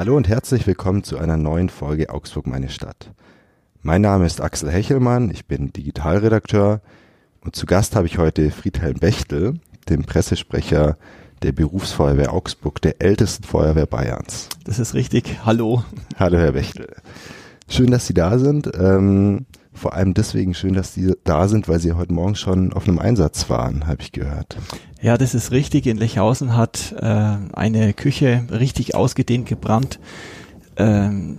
Hallo und herzlich willkommen zu einer neuen Folge Augsburg meine Stadt. Mein Name ist Axel Hechelmann, ich bin Digitalredakteur und zu Gast habe ich heute Friedhelm Bechtel, den Pressesprecher der Berufsfeuerwehr Augsburg, der ältesten Feuerwehr Bayerns. Das ist richtig. Hallo. Hallo, Herr Bechtel. Schön, dass Sie da sind. Ähm, vor allem deswegen schön, dass Sie da sind, weil Sie heute Morgen schon auf einem Einsatz waren, habe ich gehört. Ja, das ist richtig. In Lechhausen hat äh, eine Küche richtig ausgedehnt gebrannt. Ähm,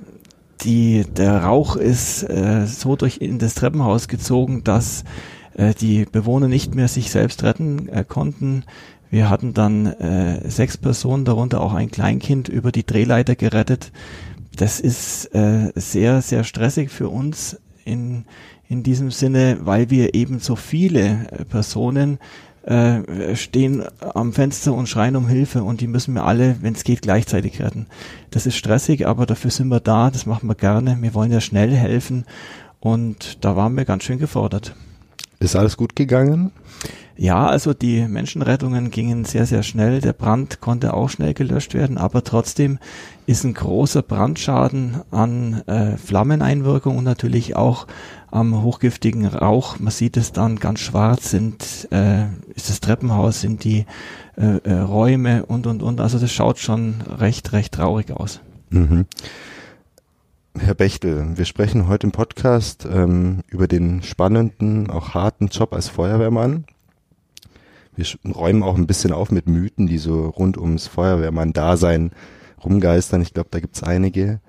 die, der Rauch ist äh, so durch in das Treppenhaus gezogen, dass äh, die Bewohner nicht mehr sich selbst retten äh, konnten. Wir hatten dann äh, sechs Personen, darunter auch ein Kleinkind, über die Drehleiter gerettet. Das ist äh, sehr, sehr stressig für uns in, in diesem Sinne, weil wir eben so viele äh, Personen äh, stehen am Fenster und schreien um Hilfe und die müssen wir alle, wenn es geht, gleichzeitig retten. Das ist stressig, aber dafür sind wir da, das machen wir gerne. Wir wollen ja schnell helfen und da waren wir ganz schön gefordert. Ist alles gut gegangen? Ja, also die Menschenrettungen gingen sehr, sehr schnell. Der Brand konnte auch schnell gelöscht werden, aber trotzdem ist ein großer Brandschaden an äh, Flammeneinwirkung und natürlich auch am hochgiftigen Rauch. Man sieht es dann ganz schwarz, sind, äh, ist das Treppenhaus, sind die äh, äh, Räume und, und, und. Also das schaut schon recht, recht traurig aus. Mhm. Herr Bechtel, wir sprechen heute im Podcast ähm, über den spannenden, auch harten Job als Feuerwehrmann wir räumen auch ein bisschen auf mit Mythen, die so rund ums Feuerwehrmann-Dasein rumgeistern. Ich glaube, da gibt's einige.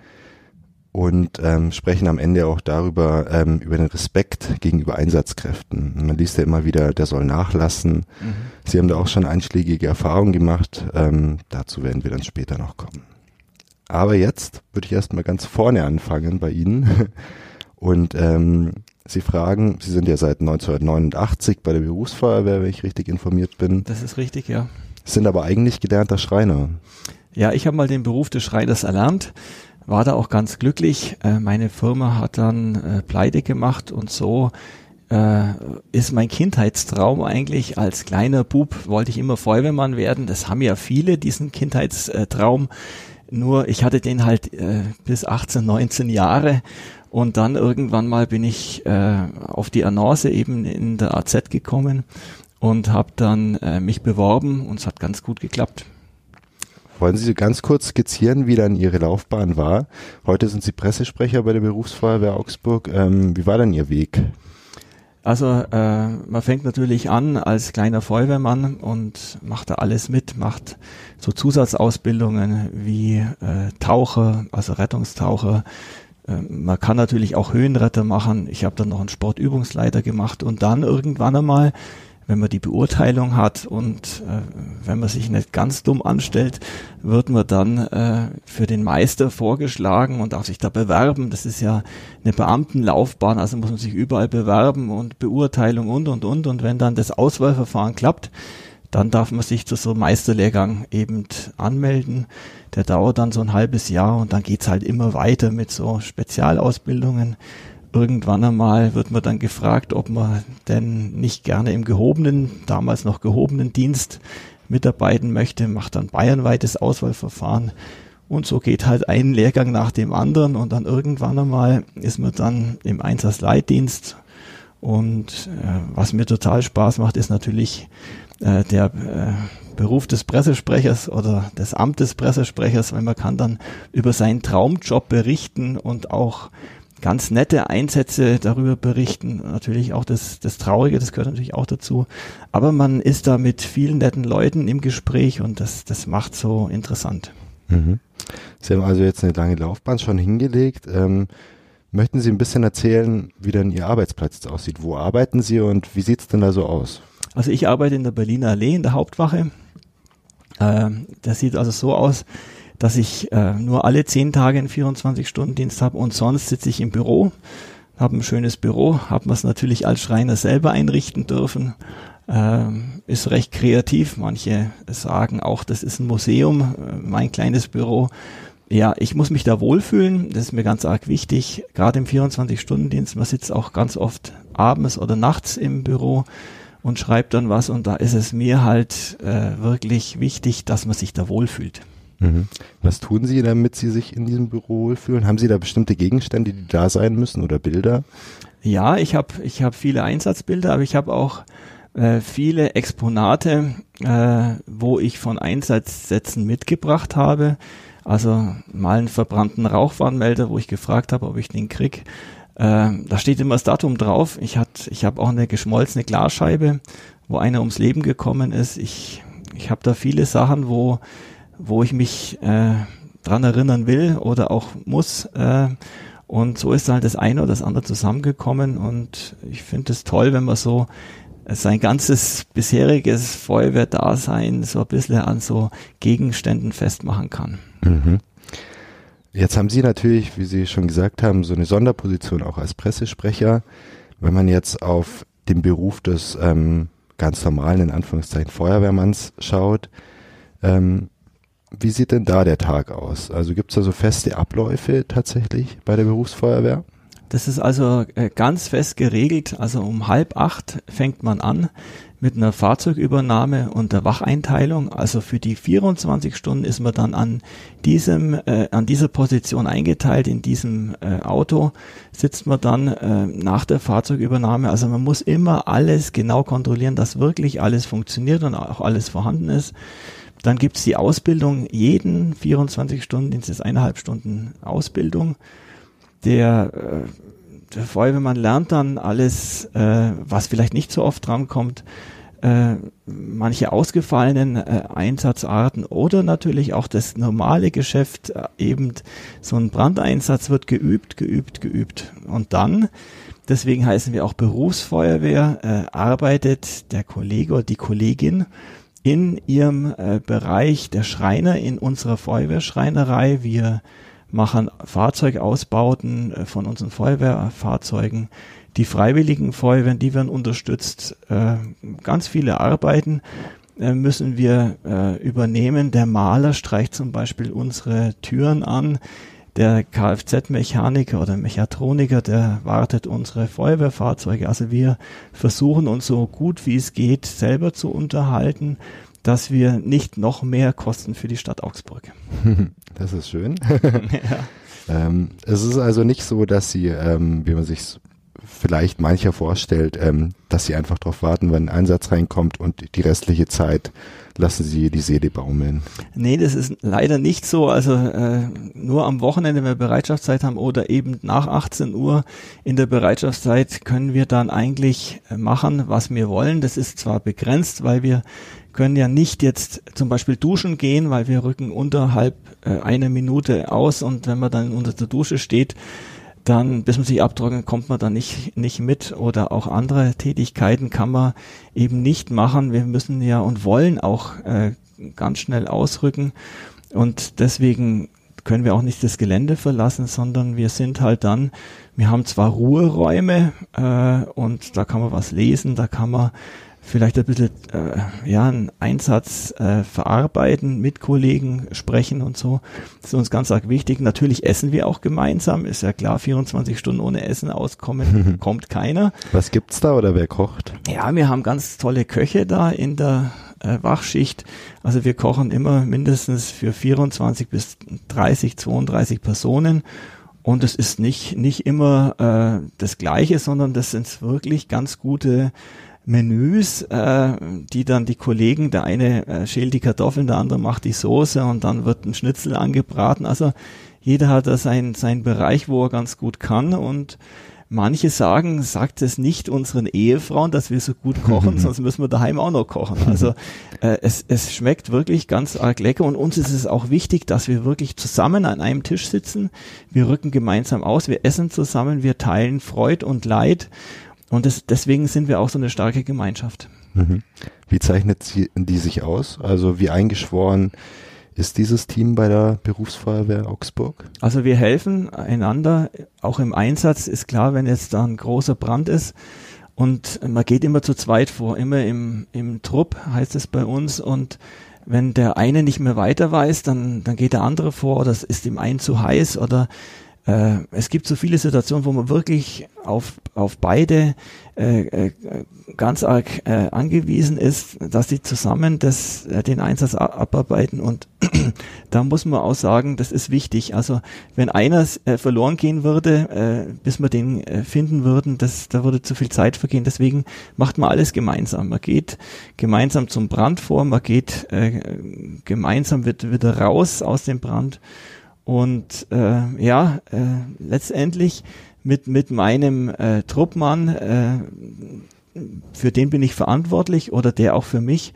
Und ähm, sprechen am Ende auch darüber, ähm, über den Respekt gegenüber Einsatzkräften. Man liest ja immer wieder, der soll nachlassen. Mhm. Sie haben da auch schon einschlägige Erfahrungen gemacht. Ähm, dazu werden wir dann später noch kommen. Aber jetzt würde ich erstmal ganz vorne anfangen bei Ihnen. Und ähm, Sie fragen, Sie sind ja seit 1989 bei der Berufsfeuerwehr, wenn ich richtig informiert bin. Das ist richtig, ja. Sind aber eigentlich gelernter Schreiner. Ja, ich habe mal den Beruf des Schreiners erlernt, war da auch ganz glücklich. Äh, meine Firma hat dann äh, pleite gemacht und so äh, ist mein Kindheitstraum eigentlich. Als kleiner Bub wollte ich immer Feuerwehrmann werden. Das haben ja viele, diesen Kindheitstraum. Nur ich hatte den halt äh, bis 18, 19 Jahre und dann irgendwann mal bin ich äh, auf die Annonce eben in der AZ gekommen und habe dann äh, mich beworben und es hat ganz gut geklappt. Wollen Sie ganz kurz skizzieren, wie dann Ihre Laufbahn war? Heute sind Sie Pressesprecher bei der Berufsfeuerwehr Augsburg. Ähm, wie war dann Ihr Weg? Also äh, man fängt natürlich an als kleiner Feuerwehrmann und macht da alles mit, macht so Zusatzausbildungen wie äh, Taucher, also Rettungstaucher, ähm, man kann natürlich auch Höhenretter machen. Ich habe dann noch einen Sportübungsleiter gemacht und dann irgendwann einmal, wenn man die Beurteilung hat und äh, wenn man sich nicht ganz dumm anstellt, wird man dann äh, für den Meister vorgeschlagen und darf sich da bewerben. Das ist ja eine Beamtenlaufbahn, also muss man sich überall bewerben und Beurteilung und und und. Und wenn dann das Auswahlverfahren klappt, dann darf man sich zu so einem Meisterlehrgang eben anmelden. Der dauert dann so ein halbes Jahr und dann geht's halt immer weiter mit so Spezialausbildungen. Irgendwann einmal wird man dann gefragt, ob man denn nicht gerne im gehobenen, damals noch gehobenen Dienst mitarbeiten möchte, macht dann bayernweites Auswahlverfahren. Und so geht halt ein Lehrgang nach dem anderen und dann irgendwann einmal ist man dann im Einsatzleitdienst. Und äh, was mir total Spaß macht, ist natürlich äh, der äh, Beruf des Pressesprechers oder des Amtes Pressesprechers, weil man kann dann über seinen Traumjob berichten und auch ganz nette Einsätze darüber berichten. Natürlich auch das, das Traurige, das gehört natürlich auch dazu. Aber man ist da mit vielen netten Leuten im Gespräch und das, das macht so interessant. Mhm. Sie haben also jetzt eine lange Laufbahn schon hingelegt. Ähm, möchten Sie ein bisschen erzählen, wie denn Ihr Arbeitsplatz jetzt aussieht? Wo arbeiten Sie und wie sieht's denn da so aus? Also ich arbeite in der Berliner Allee in der Hauptwache. Äh, das sieht also so aus, dass ich äh, nur alle zehn Tage einen 24-Stunden-Dienst habe und sonst sitze ich im Büro, habe ein schönes Büro, habe mir es natürlich als Schreiner selber einrichten dürfen. Äh, ist recht kreativ. Manche sagen auch, das ist ein Museum, äh, mein kleines Büro. Ja, ich muss mich da wohlfühlen, das ist mir ganz arg wichtig. Gerade im 24-Stunden-Dienst, man sitzt auch ganz oft abends oder nachts im Büro und schreibt dann was und da ist es mir halt äh, wirklich wichtig, dass man sich da wohlfühlt. Mhm. Was tun Sie, damit Sie sich in diesem Büro wohlfühlen? Haben Sie da bestimmte Gegenstände, die da sein müssen oder Bilder? Ja, ich habe ich hab viele Einsatzbilder, aber ich habe auch äh, viele Exponate, äh, wo ich von Einsatzsätzen mitgebracht habe. Also mal einen verbrannten Rauchwarnmelder, wo ich gefragt habe, ob ich den krieg. Äh, da steht immer das Datum drauf. Ich, hat, ich habe auch eine geschmolzene Glasscheibe, wo einer ums Leben gekommen ist. Ich, ich habe da viele Sachen, wo, wo ich mich äh, dran erinnern will oder auch muss. Äh, und so ist halt das eine oder das andere zusammengekommen. Und ich finde es toll, wenn man so sein ganzes bisheriges Feuerwehrdasein so ein bisschen an so Gegenständen festmachen kann. Mhm. Jetzt haben Sie natürlich, wie Sie schon gesagt haben, so eine Sonderposition auch als Pressesprecher. Wenn man jetzt auf den Beruf des ähm, ganz normalen, in Anführungszeichen, Feuerwehrmanns schaut, ähm, wie sieht denn da der Tag aus? Also gibt es da so feste Abläufe tatsächlich bei der Berufsfeuerwehr? Das ist also äh, ganz fest geregelt. Also um halb acht fängt man an mit einer Fahrzeugübernahme und der Wacheinteilung. Also für die 24 Stunden ist man dann an diesem, äh, an dieser Position eingeteilt. In diesem äh, Auto sitzt man dann äh, nach der Fahrzeugübernahme. Also man muss immer alles genau kontrollieren, dass wirklich alles funktioniert und auch alles vorhanden ist. Dann gibt's die Ausbildung, jeden 24 Stunden, das ist eineinhalb Stunden Ausbildung der, äh, der Feuerwehrmann lernt dann alles, äh, was vielleicht nicht so oft drankommt, äh, manche ausgefallenen äh, Einsatzarten oder natürlich auch das normale Geschäft, äh, eben so ein Brandeinsatz wird geübt, geübt, geübt. Und dann, deswegen heißen wir auch Berufsfeuerwehr, äh, arbeitet der Kollege oder die Kollegin in ihrem äh, Bereich der Schreiner in unserer Feuerwehrschreinerei. Wir machen Fahrzeugausbauten äh, von unseren Feuerwehrfahrzeugen. Die freiwilligen Feuerwehren, die werden unterstützt. Äh, ganz viele Arbeiten äh, müssen wir übernehmen. Der Maler streicht zum Beispiel unsere Türen an. Der Kfz-Mechaniker oder Mechatroniker, der wartet unsere Feuerwehrfahrzeuge. Also wir versuchen uns so gut wie es geht selber zu unterhalten dass wir nicht noch mehr kosten für die Stadt Augsburg. Das ist schön. ja. ähm, es ist also nicht so, dass Sie, ähm, wie man sich vielleicht mancher vorstellt, ähm, dass Sie einfach darauf warten, wenn ein Einsatz reinkommt und die restliche Zeit lassen Sie die Seele baumeln. Nee, das ist leider nicht so. Also äh, nur am Wochenende, wenn wir Bereitschaftszeit haben oder eben nach 18 Uhr in der Bereitschaftszeit können wir dann eigentlich machen, was wir wollen. Das ist zwar begrenzt, weil wir können ja nicht jetzt zum Beispiel duschen gehen, weil wir rücken unterhalb äh, eine Minute aus und wenn man dann unter der Dusche steht, dann, bis man sich abtrocknet, kommt man dann nicht, nicht mit oder auch andere Tätigkeiten kann man eben nicht machen. Wir müssen ja und wollen auch äh, ganz schnell ausrücken und deswegen können wir auch nicht das Gelände verlassen, sondern wir sind halt dann, wir haben zwar Ruheräume äh, und da kann man was lesen, da kann man vielleicht ein bisschen äh, ja, einen Einsatz äh, verarbeiten, mit Kollegen sprechen und so. Das ist uns ganz arg wichtig. Natürlich essen wir auch gemeinsam. Ist ja klar, 24 Stunden ohne Essen auskommen kommt keiner. Was gibt's da oder wer kocht? Ja, wir haben ganz tolle Köche da in der äh, Wachschicht. Also wir kochen immer mindestens für 24 bis 30, 32 Personen. Und es ist nicht, nicht immer äh, das Gleiche, sondern das sind wirklich ganz gute Menüs, äh, die dann die Kollegen, der eine äh, schält die Kartoffeln, der andere macht die Soße und dann wird ein Schnitzel angebraten. Also jeder hat da seinen, seinen Bereich, wo er ganz gut kann und Manche sagen, sagt es nicht unseren Ehefrauen, dass wir so gut kochen, sonst müssen wir daheim auch noch kochen. Also äh, es, es schmeckt wirklich ganz arg lecker und uns ist es auch wichtig, dass wir wirklich zusammen an einem Tisch sitzen. Wir rücken gemeinsam aus, wir essen zusammen, wir teilen Freud und Leid und das, deswegen sind wir auch so eine starke Gemeinschaft. Mhm. Wie zeichnet sie, die sich aus? Also wie eingeschworen ist dieses Team bei der Berufsfeuerwehr Augsburg? Also wir helfen einander, auch im Einsatz ist klar, wenn jetzt da ein großer Brand ist und man geht immer zu zweit vor, immer im, im Trupp heißt es bei uns und wenn der eine nicht mehr weiter weiß, dann, dann geht der andere vor oder es ist ihm ein zu heiß oder äh, es gibt so viele Situationen, wo man wirklich auf, auf beide äh, äh, ganz arg äh, angewiesen ist, dass die zusammen das, äh, den Einsatz abarbeiten und da muss man auch sagen, das ist wichtig. Also wenn einer äh, verloren gehen würde, bis wir den finden würden, das, da würde zu viel Zeit vergehen. Deswegen macht man alles gemeinsam. Man geht gemeinsam zum Brand vor, man geht gemeinsam wird wieder raus aus dem Brand und äh, ja, äh, letztendlich mit, mit meinem äh, Truppmann, äh, für den bin ich verantwortlich oder der auch für mich.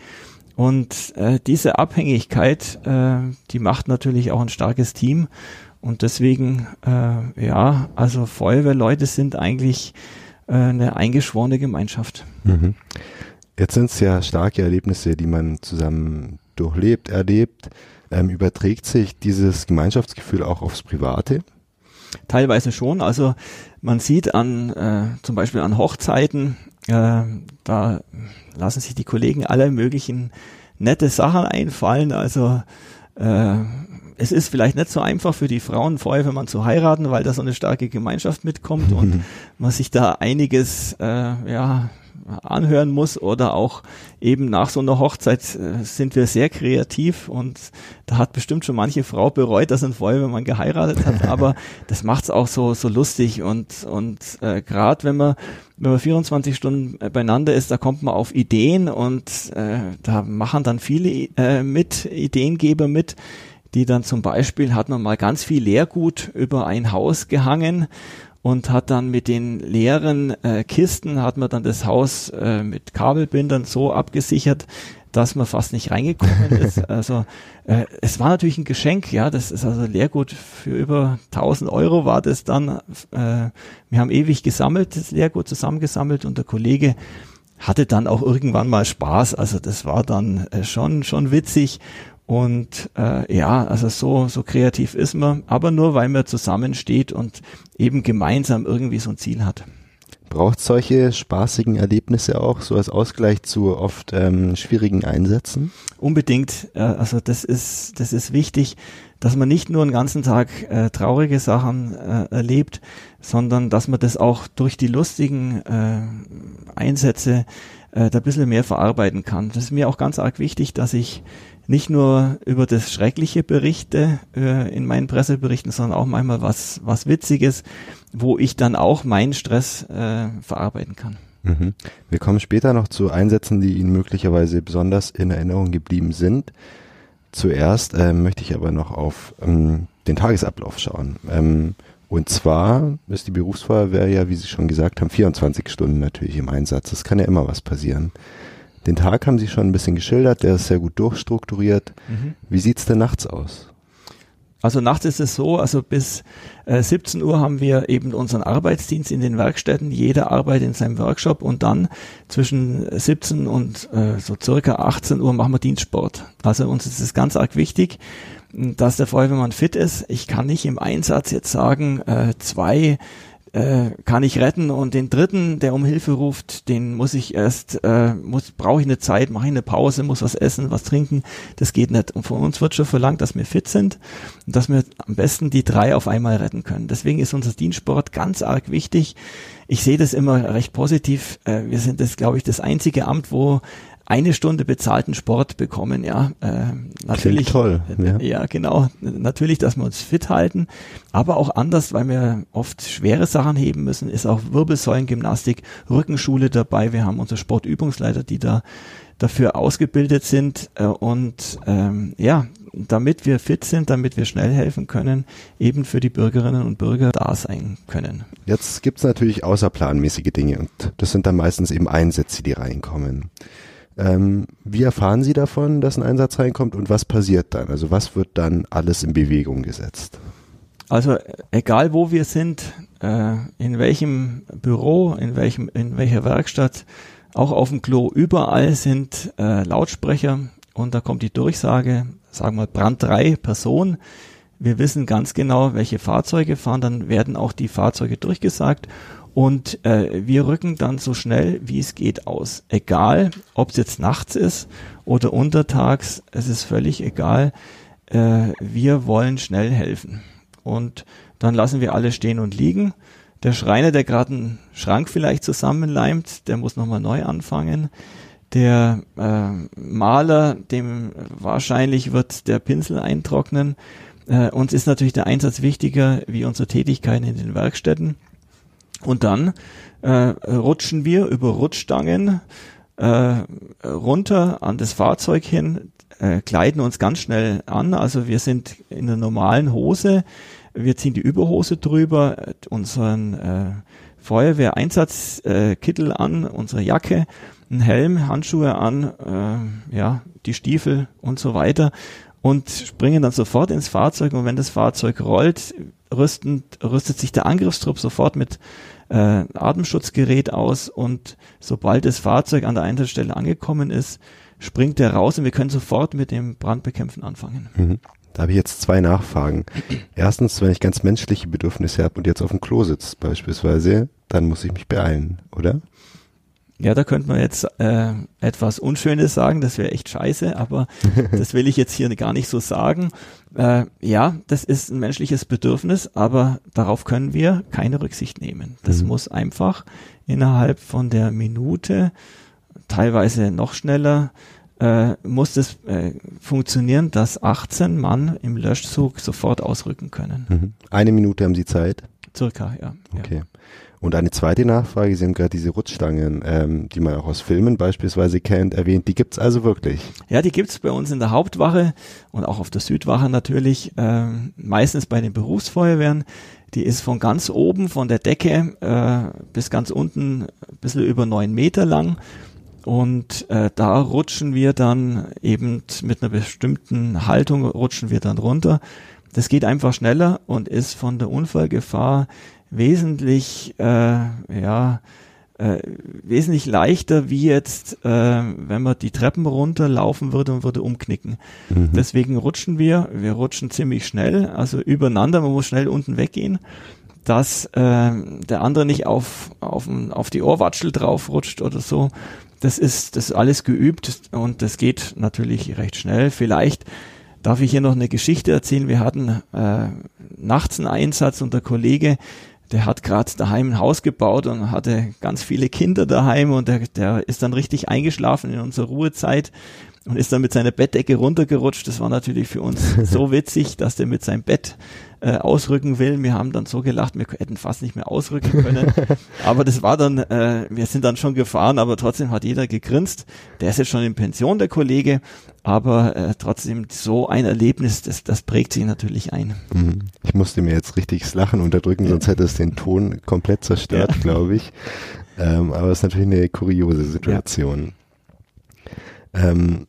Und äh, diese Abhängigkeit, äh, die macht natürlich auch ein starkes Team. Und deswegen, äh, ja, also Feuerwehrleute sind eigentlich äh, eine eingeschworene Gemeinschaft. Mhm. Jetzt sind es ja starke Erlebnisse, die man zusammen durchlebt, erlebt. Ähm, überträgt sich dieses Gemeinschaftsgefühl auch aufs Private? Teilweise schon. Also man sieht an äh, zum Beispiel an Hochzeiten, äh, da lassen sich die Kollegen alle möglichen nette Sachen einfallen. Also äh, es ist vielleicht nicht so einfach für die Frauen vorher, wenn man zu heiraten, weil da so eine starke Gemeinschaft mitkommt und man sich da einiges äh, ja anhören muss oder auch eben nach so einer Hochzeit äh, sind wir sehr kreativ und da hat bestimmt schon manche Frau bereut, dass ein Feuerwehrmann geheiratet hat, aber das macht's auch so so lustig und und äh, gerade wenn man wenn man 24 Stunden beieinander ist, da kommt man auf Ideen und äh, da machen dann viele äh, mit Ideengeber mit die dann zum Beispiel hat man mal ganz viel Leergut über ein Haus gehangen und hat dann mit den leeren äh, Kisten hat man dann das Haus äh, mit Kabelbindern so abgesichert, dass man fast nicht reingekommen ist. Also äh, es war natürlich ein Geschenk, ja, das ist also Leergut für über 1000 Euro war das dann. Äh, wir haben ewig gesammelt, das Leergut zusammengesammelt und der Kollege hatte dann auch irgendwann mal Spaß. Also das war dann äh, schon schon witzig und äh, ja, also so, so kreativ ist man, aber nur weil man zusammensteht und eben gemeinsam irgendwie so ein Ziel hat. Braucht solche spaßigen Erlebnisse auch, so als Ausgleich zu oft ähm, schwierigen Einsätzen? Unbedingt. Äh, also das ist, das ist wichtig, dass man nicht nur einen ganzen Tag äh, traurige Sachen äh, erlebt, sondern dass man das auch durch die lustigen äh, Einsätze äh, da ein bisschen mehr verarbeiten kann. Das ist mir auch ganz arg wichtig, dass ich nicht nur über das Schreckliche berichte äh, in meinen Presseberichten, sondern auch manchmal was, was Witziges, wo ich dann auch meinen Stress äh, verarbeiten kann. Mhm. Wir kommen später noch zu Einsätzen, die Ihnen möglicherweise besonders in Erinnerung geblieben sind. Zuerst äh, möchte ich aber noch auf ähm, den Tagesablauf schauen. Ähm, und zwar ist die Berufsfeuerwehr ja, wie Sie schon gesagt haben, 24 Stunden natürlich im Einsatz. Es kann ja immer was passieren. Den Tag haben Sie schon ein bisschen geschildert, der ist sehr gut durchstrukturiert. Mhm. Wie sieht's denn nachts aus? Also nachts ist es so, also bis äh, 17 Uhr haben wir eben unseren Arbeitsdienst in den Werkstätten, jeder arbeitet in seinem Workshop und dann zwischen 17 und äh, so circa 18 Uhr machen wir Dienstsport. Also uns ist es ganz arg wichtig, dass der Feuerwehrmann fit ist. Ich kann nicht im Einsatz jetzt sagen, äh, zwei äh, kann ich retten und den dritten, der um Hilfe ruft, den muss ich erst, äh, muss, brauche ich eine Zeit, mache ich eine Pause, muss was essen, was trinken. Das geht nicht. Und von uns wird schon verlangt, dass wir fit sind und dass wir am besten die drei auf einmal retten können. Deswegen ist unser Dienstsport ganz arg wichtig. Ich sehe das immer recht positiv. Äh, wir sind das, glaube ich, das einzige Amt, wo eine Stunde bezahlten Sport bekommen, ja. Äh, natürlich. Klingt toll. Ja. ja, genau. Natürlich, dass wir uns fit halten, aber auch anders, weil wir oft schwere Sachen heben müssen, ist auch Wirbelsäulengymnastik, Rückenschule dabei. Wir haben unsere Sportübungsleiter, die da dafür ausgebildet sind äh, und ähm, ja, damit wir fit sind, damit wir schnell helfen können, eben für die Bürgerinnen und Bürger da sein können. Jetzt gibt's natürlich außerplanmäßige Dinge und das sind dann meistens eben Einsätze, die reinkommen. Ähm, wie erfahren Sie davon, dass ein Einsatz reinkommt und was passiert dann? Also was wird dann alles in Bewegung gesetzt? Also egal wo wir sind, äh, in welchem Büro, in welchem, in welcher Werkstatt, auch auf dem Klo, überall sind äh, Lautsprecher und da kommt die Durchsage, sagen wir Brand 3 Person. Wir wissen ganz genau, welche Fahrzeuge fahren, dann werden auch die Fahrzeuge durchgesagt und äh, wir rücken dann so schnell wie es geht aus. Egal, ob es jetzt nachts ist oder untertags, es ist völlig egal. Äh, wir wollen schnell helfen. Und dann lassen wir alle stehen und liegen. Der Schreiner, der gerade einen Schrank vielleicht zusammenleimt, der muss nochmal neu anfangen. Der äh, Maler, dem wahrscheinlich wird der Pinsel eintrocknen. Äh, uns ist natürlich der Einsatz wichtiger wie unsere Tätigkeiten in den Werkstätten. Und dann äh, rutschen wir über Rutschstangen äh, runter an das Fahrzeug hin, äh, kleiden uns ganz schnell an. Also wir sind in der normalen Hose, wir ziehen die Überhose drüber, unseren äh, Feuerwehreinsatzkittel äh, an, unsere Jacke, einen Helm, Handschuhe an, äh, ja, die Stiefel und so weiter und springen dann sofort ins Fahrzeug und wenn das Fahrzeug rollt, rüsten, rüstet sich der Angriffstrupp sofort mit äh, Atemschutzgerät aus und sobald das Fahrzeug an der Einsatzstelle angekommen ist, springt er raus und wir können sofort mit dem Brandbekämpfen anfangen. Mhm. Da habe ich jetzt zwei Nachfragen. Erstens, wenn ich ganz menschliche Bedürfnisse habe und jetzt auf dem Klo sitzt beispielsweise, dann muss ich mich beeilen, oder? Ja, da könnte man jetzt äh, etwas Unschönes sagen, das wäre echt scheiße, aber das will ich jetzt hier gar nicht so sagen. Äh, ja, das ist ein menschliches Bedürfnis, aber darauf können wir keine Rücksicht nehmen. Das mhm. muss einfach innerhalb von der Minute, teilweise noch schneller, äh, muss es äh, funktionieren, dass 18 Mann im Löschzug sofort ausrücken können. Mhm. Eine Minute haben Sie Zeit? Circa, ja. Okay. Ja. Und eine zweite Nachfrage, Sie haben gerade diese Rutschstangen, ähm, die man auch aus Filmen beispielsweise kennt, erwähnt, die gibt's also wirklich? Ja, die gibt's bei uns in der Hauptwache und auch auf der Südwache natürlich, ähm, meistens bei den Berufsfeuerwehren. Die ist von ganz oben, von der Decke äh, bis ganz unten ein bisschen über neun Meter lang und äh, da rutschen wir dann eben mit einer bestimmten Haltung rutschen wir dann runter. Das geht einfach schneller und ist von der Unfallgefahr wesentlich, äh, ja, äh, wesentlich leichter wie jetzt, äh, wenn man die Treppen runterlaufen würde und würde umknicken. Mhm. Deswegen rutschen wir, wir rutschen ziemlich schnell, also übereinander, man muss schnell unten weggehen, dass äh, der andere nicht auf, auf, auf die Ohrwatschel drauf rutscht oder so, das ist, das ist alles geübt und das geht natürlich recht schnell. Vielleicht darf ich hier noch eine Geschichte erzählen. Wir hatten äh, nachts einen Einsatz und der Kollege, der hat gerade daheim ein Haus gebaut und hatte ganz viele Kinder daheim und der, der ist dann richtig eingeschlafen in unserer Ruhezeit und ist dann mit seiner Bettdecke runtergerutscht. Das war natürlich für uns so witzig, dass der mit seinem Bett äh, ausrücken will. Wir haben dann so gelacht, wir hätten fast nicht mehr ausrücken können. aber das war dann, äh, wir sind dann schon gefahren, aber trotzdem hat jeder gegrinst. Der ist jetzt schon in Pension, der Kollege, aber äh, trotzdem so ein Erlebnis, das, das prägt sich natürlich ein. Mhm. Ich musste mir jetzt richtiges Lachen unterdrücken, sonst hätte es den Ton komplett zerstört, ja. glaube ich. Ähm, aber es ist natürlich eine kuriose Situation. Ja. Ähm,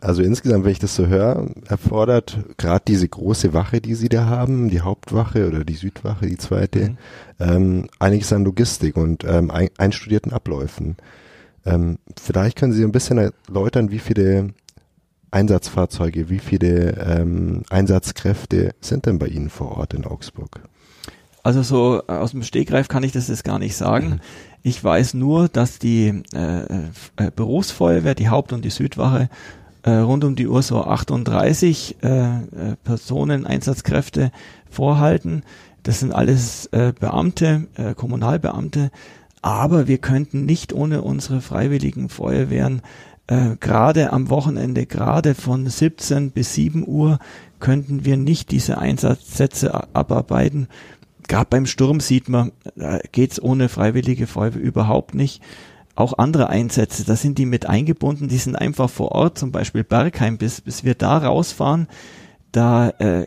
also insgesamt, wenn ich das so höre, erfordert gerade diese große Wache, die Sie da haben, die Hauptwache oder die Südwache, die zweite, mhm. ähm, einiges an Logistik und ähm, ein, einstudierten Abläufen. Ähm, vielleicht können Sie ein bisschen erläutern, wie viele Einsatzfahrzeuge, wie viele ähm, Einsatzkräfte sind denn bei Ihnen vor Ort in Augsburg? Also so aus dem Stegreif kann ich das jetzt gar nicht sagen. Mhm. Ich weiß nur, dass die äh, äh, Berufsfeuerwehr, die Haupt- und die Südwache äh, rund um die Uhr so 38 äh, äh, Personen, Einsatzkräfte vorhalten. Das sind alles äh, Beamte, äh, Kommunalbeamte. Aber wir könnten nicht ohne unsere freiwilligen Feuerwehren äh, gerade am Wochenende, gerade von 17 bis 7 Uhr, könnten wir nicht diese Einsatzsätze abarbeiten. Gerade beim Sturm sieht man, da geht's ohne freiwillige Feuerwehr überhaupt nicht auch andere Einsätze, da sind die mit eingebunden, die sind einfach vor Ort, zum Beispiel Bergheim, bis, bis wir da rausfahren, da äh,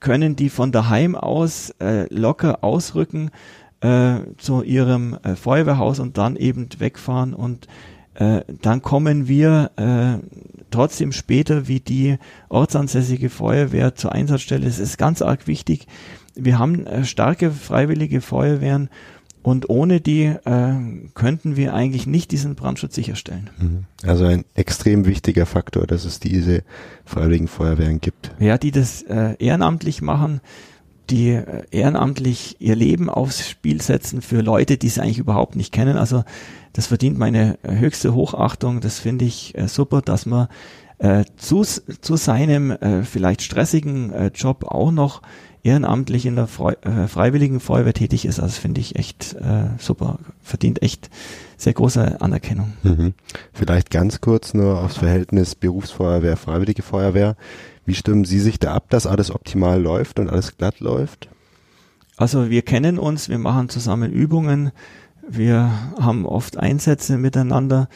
können die von daheim aus äh, locker ausrücken äh, zu ihrem äh, Feuerwehrhaus und dann eben wegfahren und äh, dann kommen wir äh, trotzdem später wie die ortsansässige Feuerwehr zur Einsatzstelle. Es ist ganz arg wichtig. Wir haben äh, starke freiwillige Feuerwehren und ohne die äh, könnten wir eigentlich nicht diesen Brandschutz sicherstellen. Mhm. Also ein extrem wichtiger Faktor, dass es diese freiwilligen Feuerwehren gibt. Ja, die das äh, ehrenamtlich machen, die äh, ehrenamtlich ihr Leben aufs Spiel setzen für Leute, die sie eigentlich überhaupt nicht kennen. Also das verdient meine äh, höchste Hochachtung. Das finde ich äh, super, dass man äh, zu, zu seinem äh, vielleicht stressigen äh, Job auch noch ehrenamtlich in der Freu äh, Freiwilligen Feuerwehr tätig ist. Also finde ich echt äh, super, verdient echt sehr große Anerkennung. Mhm. Vielleicht ganz kurz nur aufs Verhältnis Berufsfeuerwehr, Freiwillige Feuerwehr. Wie stimmen Sie sich da ab, dass alles optimal läuft und alles glatt läuft? Also wir kennen uns, wir machen zusammen Übungen, wir haben oft Einsätze miteinander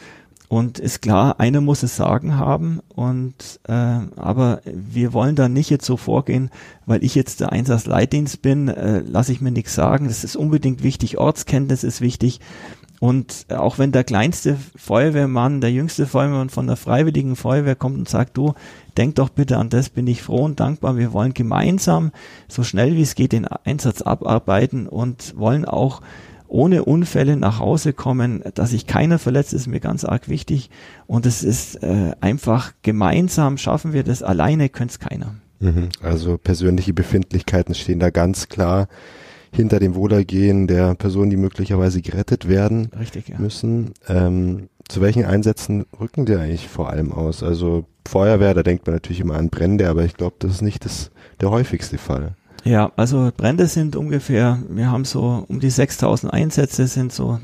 und ist klar, einer muss es sagen haben und äh, aber wir wollen da nicht jetzt so vorgehen, weil ich jetzt der Einsatzleitdienst bin, äh, lasse ich mir nichts sagen. Das ist unbedingt wichtig, Ortskenntnis ist wichtig. Und auch wenn der kleinste Feuerwehrmann, der jüngste Feuerwehrmann von der Freiwilligen Feuerwehr kommt und sagt, du, denk doch bitte an das, bin ich froh und dankbar. Wir wollen gemeinsam so schnell wie es geht den Einsatz abarbeiten und wollen auch ohne Unfälle nach Hause kommen, dass sich keiner verletzt, ist mir ganz arg wichtig. Und es ist äh, einfach gemeinsam schaffen wir das, alleine könnte es keiner. Mhm. Also persönliche Befindlichkeiten stehen da ganz klar hinter dem Wohlergehen der Personen, die möglicherweise gerettet werden Richtig, ja. müssen. Ähm, zu welchen Einsätzen rücken die eigentlich vor allem aus? Also Feuerwehr, da denkt man natürlich immer an Brände, aber ich glaube, das ist nicht das, der häufigste Fall. Ja, also Brände sind ungefähr, wir haben so um die 6000 Einsätze, sind so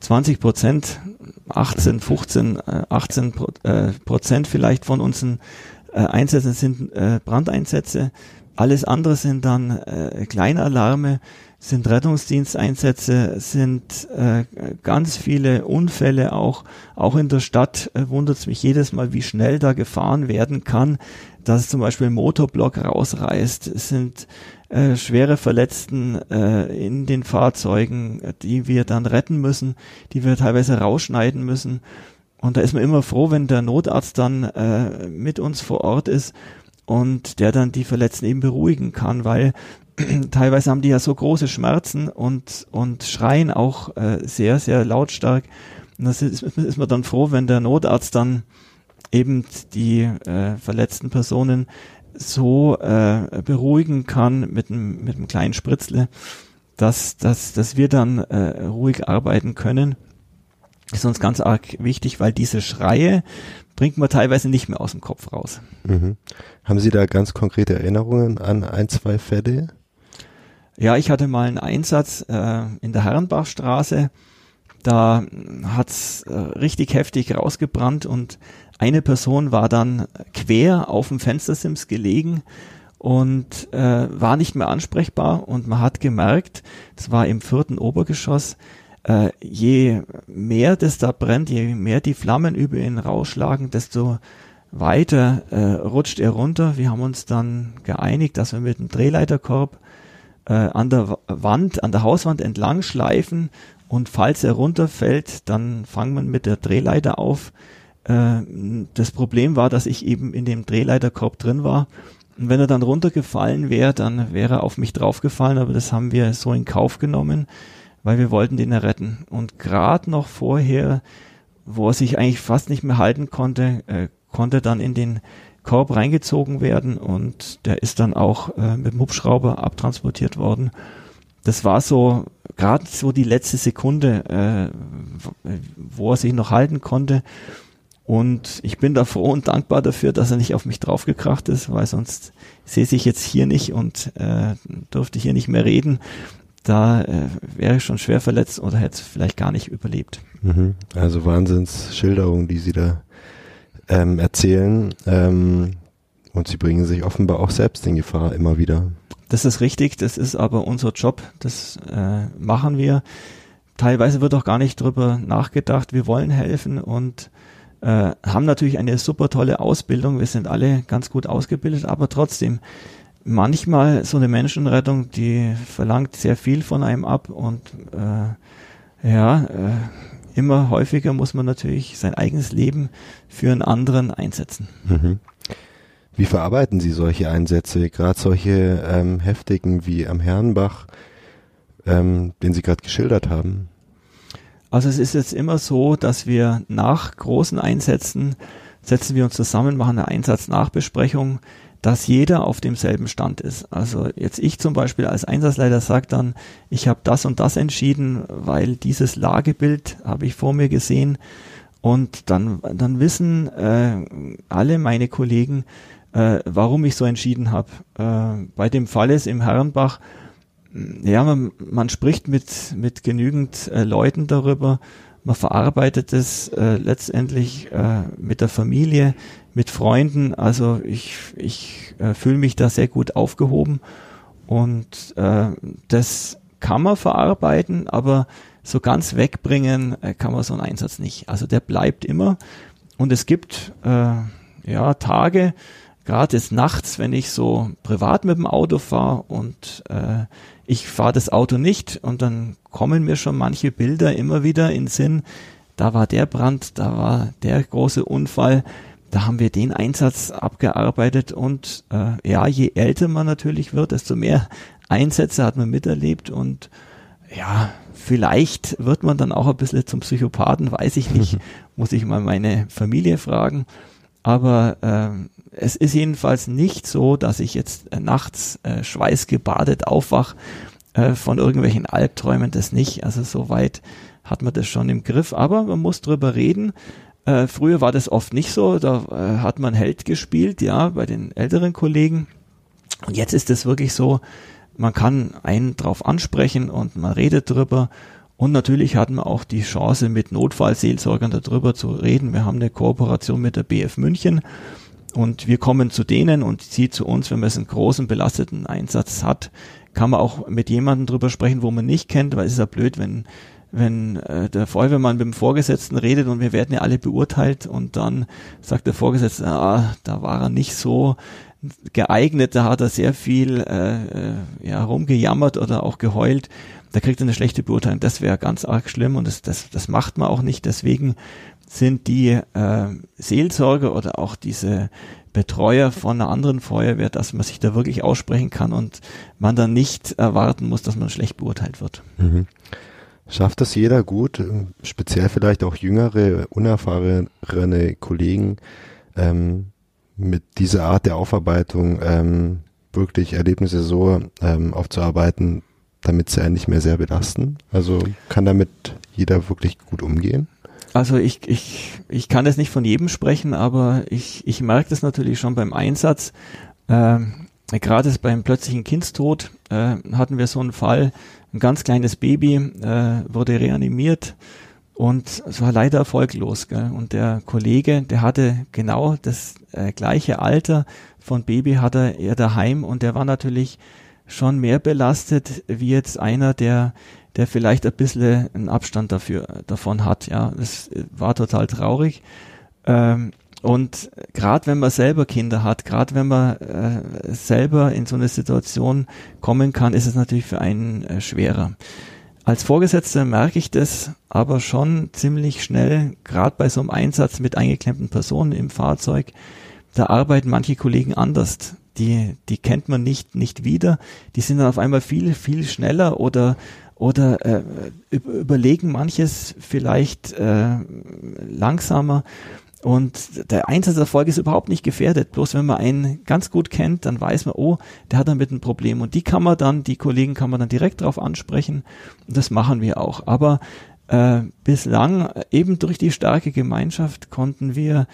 20 hm, Prozent, 18, 15, 18 Prozent vielleicht von unseren äh, Einsätzen sind äh, Brandeinsätze. Alles andere sind dann äh, Kleinalarme, sind Rettungsdiensteinsätze, sind äh, ganz viele Unfälle auch. Auch in der Stadt äh, wundert es mich jedes Mal, wie schnell da gefahren werden kann dass zum Beispiel ein Motorblock rausreißt. Es sind äh, schwere Verletzten äh, in den Fahrzeugen, die wir dann retten müssen, die wir teilweise rausschneiden müssen. Und da ist man immer froh, wenn der Notarzt dann äh, mit uns vor Ort ist und der dann die Verletzten eben beruhigen kann, weil teilweise haben die ja so große Schmerzen und, und schreien auch äh, sehr, sehr lautstark. Und das ist, ist man dann froh, wenn der Notarzt dann eben die äh, verletzten Personen so äh, beruhigen kann mit einem mit einem kleinen Spritzle, dass, dass, dass wir dann äh, ruhig arbeiten können. ist uns ganz arg wichtig, weil diese Schreie bringt man teilweise nicht mehr aus dem Kopf raus. Mhm. Haben Sie da ganz konkrete Erinnerungen an ein, zwei Fälle? Ja, ich hatte mal einen Einsatz äh, in der Herrenbachstraße. Da hat's äh, richtig heftig rausgebrannt und eine Person war dann quer auf dem Fenstersims gelegen und äh, war nicht mehr ansprechbar und man hat gemerkt, das war im vierten Obergeschoss, äh, je mehr das da brennt, je mehr die Flammen über ihn rausschlagen, desto weiter äh, rutscht er runter. Wir haben uns dann geeinigt, dass wir mit dem Drehleiterkorb äh, an der Wand, an der Hauswand entlang schleifen und falls er runterfällt, dann fangen wir mit der Drehleiter auf, äh, das Problem war, dass ich eben in dem Drehleiterkorb drin war. Und wenn er dann runtergefallen wäre, dann wäre er auf mich draufgefallen, aber das haben wir so in Kauf genommen, weil wir wollten den retten. Und gerade noch vorher, wo er sich eigentlich fast nicht mehr halten konnte, äh, konnte dann in den Korb reingezogen werden und der ist dann auch äh, mit dem Hubschrauber abtransportiert worden. Das war so gerade so die letzte Sekunde, äh, wo er sich noch halten konnte. Und ich bin da froh und dankbar dafür, dass er nicht auf mich draufgekracht ist, weil sonst sehe ich jetzt hier nicht und äh, dürfte hier nicht mehr reden. Da äh, wäre ich schon schwer verletzt oder hätte vielleicht gar nicht überlebt. Mhm. Also Wahnsinnsschilderungen, die Sie da ähm, erzählen. Ähm, und Sie bringen sich offenbar auch selbst in Gefahr immer wieder. Das ist richtig, das ist aber unser Job, das äh, machen wir. Teilweise wird auch gar nicht drüber nachgedacht, wir wollen helfen und äh, haben natürlich eine super tolle Ausbildung. Wir sind alle ganz gut ausgebildet, aber trotzdem manchmal so eine Menschenrettung, die verlangt sehr viel von einem ab und äh, ja, äh, immer häufiger muss man natürlich sein eigenes Leben für einen anderen einsetzen. Mhm. Wie verarbeiten Sie solche Einsätze, gerade solche ähm, heftigen wie am Herrenbach, ähm, den Sie gerade geschildert haben? Also es ist jetzt immer so, dass wir nach großen Einsätzen setzen wir uns zusammen, machen eine Einsatznachbesprechung, dass jeder auf demselben Stand ist. Also jetzt ich zum Beispiel als Einsatzleiter sage dann, ich habe das und das entschieden, weil dieses Lagebild habe ich vor mir gesehen und dann, dann wissen äh, alle meine Kollegen, äh, warum ich so entschieden habe. Äh, bei dem Fall ist im Herrenbach, ja, man, man spricht mit, mit genügend äh, Leuten darüber, man verarbeitet es äh, letztendlich äh, mit der Familie, mit Freunden. Also ich, ich äh, fühle mich da sehr gut aufgehoben und äh, das kann man verarbeiten, aber so ganz wegbringen äh, kann man so einen Einsatz nicht. Also der bleibt immer und es gibt äh, ja Tage, gerade des Nachts, wenn ich so privat mit dem Auto fahre und äh, ich fahre das Auto nicht und dann kommen mir schon manche Bilder immer wieder in Sinn, da war der Brand, da war der große Unfall, da haben wir den Einsatz abgearbeitet und äh, ja, je älter man natürlich wird, desto mehr Einsätze hat man miterlebt und ja, vielleicht wird man dann auch ein bisschen zum Psychopathen, weiß ich nicht, muss ich mal meine Familie fragen. Aber ähm, es ist jedenfalls nicht so, dass ich jetzt äh, nachts äh, schweißgebadet aufwach äh, von irgendwelchen Albträumen, das nicht. Also soweit hat man das schon im Griff. Aber man muss drüber reden. Äh, früher war das oft nicht so. Da äh, hat man Held gespielt, ja, bei den älteren Kollegen. Und jetzt ist es wirklich so, man kann einen drauf ansprechen und man redet drüber. Und natürlich hatten wir auch die Chance, mit Notfallseelsorgern darüber zu reden. Wir haben eine Kooperation mit der BF München und wir kommen zu denen und sie zu uns, wenn man einen großen belasteten Einsatz hat, kann man auch mit jemandem drüber sprechen, wo man nicht kennt, weil es ist ja blöd, wenn wenn äh, der Feuerwehrmann mit dem Vorgesetzten redet und wir werden ja alle beurteilt und dann sagt der Vorgesetzte, ah, da war er nicht so geeignet, da hat er sehr viel äh, äh, ja, rumgejammert oder auch geheult, da kriegt er eine schlechte Beurteilung. Das wäre ganz arg schlimm und das, das, das macht man auch nicht. Deswegen sind die äh, Seelsorger oder auch diese Betreuer von einer anderen Feuerwehr, dass man sich da wirklich aussprechen kann und man dann nicht erwarten muss, dass man schlecht beurteilt wird. Mhm. Schafft das jeder gut, speziell vielleicht auch jüngere, unerfahrene Kollegen, ähm, mit dieser Art der Aufarbeitung ähm, wirklich Erlebnisse so ähm, aufzuarbeiten, damit sie einen nicht mehr sehr belasten? Also kann damit jeder wirklich gut umgehen? Also ich, ich, ich kann das nicht von jedem sprechen, aber ich, ich merke das natürlich schon beim Einsatz. Ähm, Gerade beim plötzlichen Kindstod äh, hatten wir so einen Fall, ein ganz kleines Baby äh, wurde reanimiert und es war leider erfolglos. Gell? Und der Kollege, der hatte genau das äh, gleiche Alter von Baby hatte er daheim und der war natürlich schon mehr belastet wie jetzt einer, der der vielleicht ein bisschen einen Abstand dafür, davon hat. Ja, das war total traurig. Ähm, und gerade wenn man selber Kinder hat, gerade wenn man äh, selber in so eine Situation kommen kann, ist es natürlich für einen äh, schwerer. Als Vorgesetzter merke ich das aber schon ziemlich schnell, gerade bei so einem Einsatz mit eingeklemmten Personen im Fahrzeug, da arbeiten manche Kollegen anders. Die, die kennt man nicht, nicht wieder. Die sind dann auf einmal viel, viel schneller oder oder äh, überlegen manches vielleicht äh, langsamer. Und der Einsatzerfolg ist überhaupt nicht gefährdet. Bloß wenn man einen ganz gut kennt, dann weiß man, oh, der hat damit ein Problem. Und die kann man dann, die Kollegen kann man dann direkt darauf ansprechen. Und das machen wir auch. Aber äh, bislang, eben durch die starke Gemeinschaft, konnten wir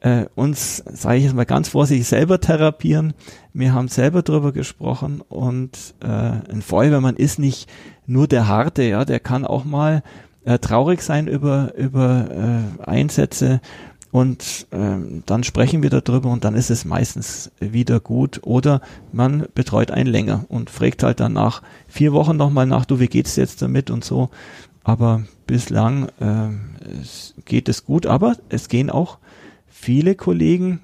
äh, uns, sage ich jetzt mal ganz vorsichtig, selber therapieren. Wir haben selber drüber gesprochen und äh, ein Feuerwehrmann ist nicht nur der Harte, ja, der kann auch mal äh, traurig sein über, über äh, Einsätze und ähm, dann sprechen wir darüber und dann ist es meistens wieder gut. Oder man betreut einen länger und fragt halt dann nach vier Wochen nochmal nach, du, wie geht's jetzt damit und so. Aber bislang äh, es geht es gut, aber es gehen auch viele Kollegen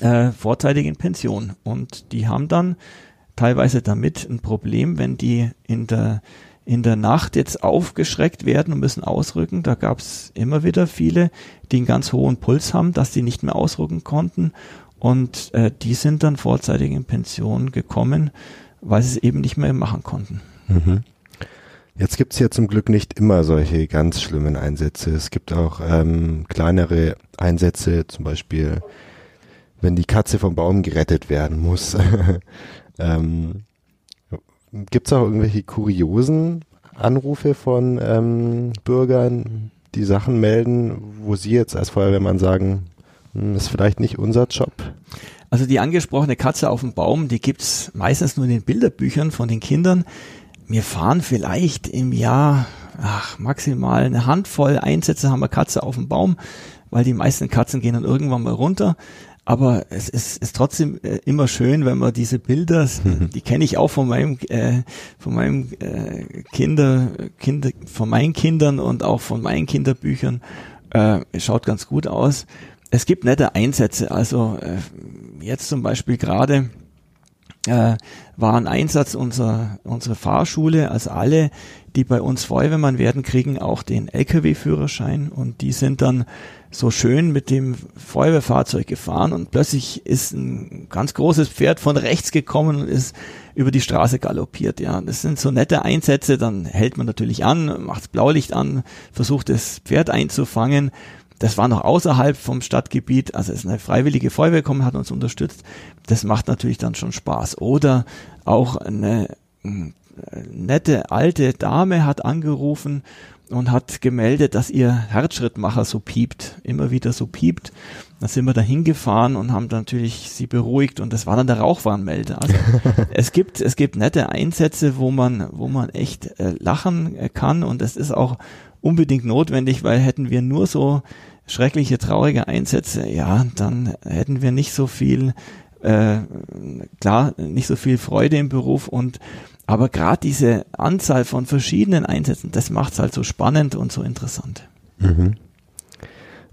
äh, vorzeitig in Pension. Und die haben dann teilweise damit ein Problem, wenn die in der in der Nacht jetzt aufgeschreckt werden und müssen ausrücken. Da gab es immer wieder viele, die einen ganz hohen Puls haben, dass die nicht mehr ausrücken konnten. Und äh, die sind dann vorzeitig in Pension gekommen, weil sie es eben nicht mehr machen konnten. Mhm. Jetzt gibt es ja zum Glück nicht immer solche ganz schlimmen Einsätze. Es gibt auch ähm, kleinere Einsätze, zum Beispiel wenn die Katze vom Baum gerettet werden muss. ähm, gibt es auch irgendwelche kuriosen Anrufe von ähm, Bürgern, die Sachen melden, wo Sie jetzt als Feuerwehrmann sagen, hm, ist vielleicht nicht unser Job? Also die angesprochene Katze auf dem Baum, die gibt's meistens nur in den Bilderbüchern von den Kindern. Wir fahren vielleicht im Jahr, ach, maximal eine Handvoll Einsätze haben wir Katze auf dem Baum, weil die meisten Katzen gehen dann irgendwann mal runter. Aber es ist, ist trotzdem äh, immer schön, wenn man diese Bilder, die kenne ich auch von meinem, äh, von meinem äh, Kinder, Kinder, von meinen Kindern und auch von meinen Kinderbüchern. Äh, schaut ganz gut aus. Es gibt nette Einsätze. Also äh, jetzt zum Beispiel gerade äh, war ein Einsatz unserer, unserer Fahrschule, also alle, die bei uns Feuerwehrmann werden, kriegen auch den Lkw-Führerschein und die sind dann so schön mit dem Feuerwehrfahrzeug gefahren und plötzlich ist ein ganz großes Pferd von rechts gekommen und ist über die Straße galoppiert. Ja, das sind so nette Einsätze. Dann hält man natürlich an, macht Blaulicht an, versucht das Pferd einzufangen. Das war noch außerhalb vom Stadtgebiet, also es ist eine freiwillige Feuerwehr gekommen, hat uns unterstützt. Das macht natürlich dann schon Spaß. Oder auch eine nette alte Dame hat angerufen und hat gemeldet, dass ihr Herzschrittmacher so piept, immer wieder so piept. Da sind wir da hingefahren und haben natürlich sie beruhigt und das war dann der Rauchwarnmelder. Also es gibt, es gibt nette Einsätze, wo man, wo man echt äh, lachen äh, kann und das ist auch unbedingt notwendig, weil hätten wir nur so schreckliche, traurige Einsätze, ja, dann hätten wir nicht so viel, äh, klar, nicht so viel Freude im Beruf und aber gerade diese Anzahl von verschiedenen Einsätzen, das macht es halt so spannend und so interessant. Mhm.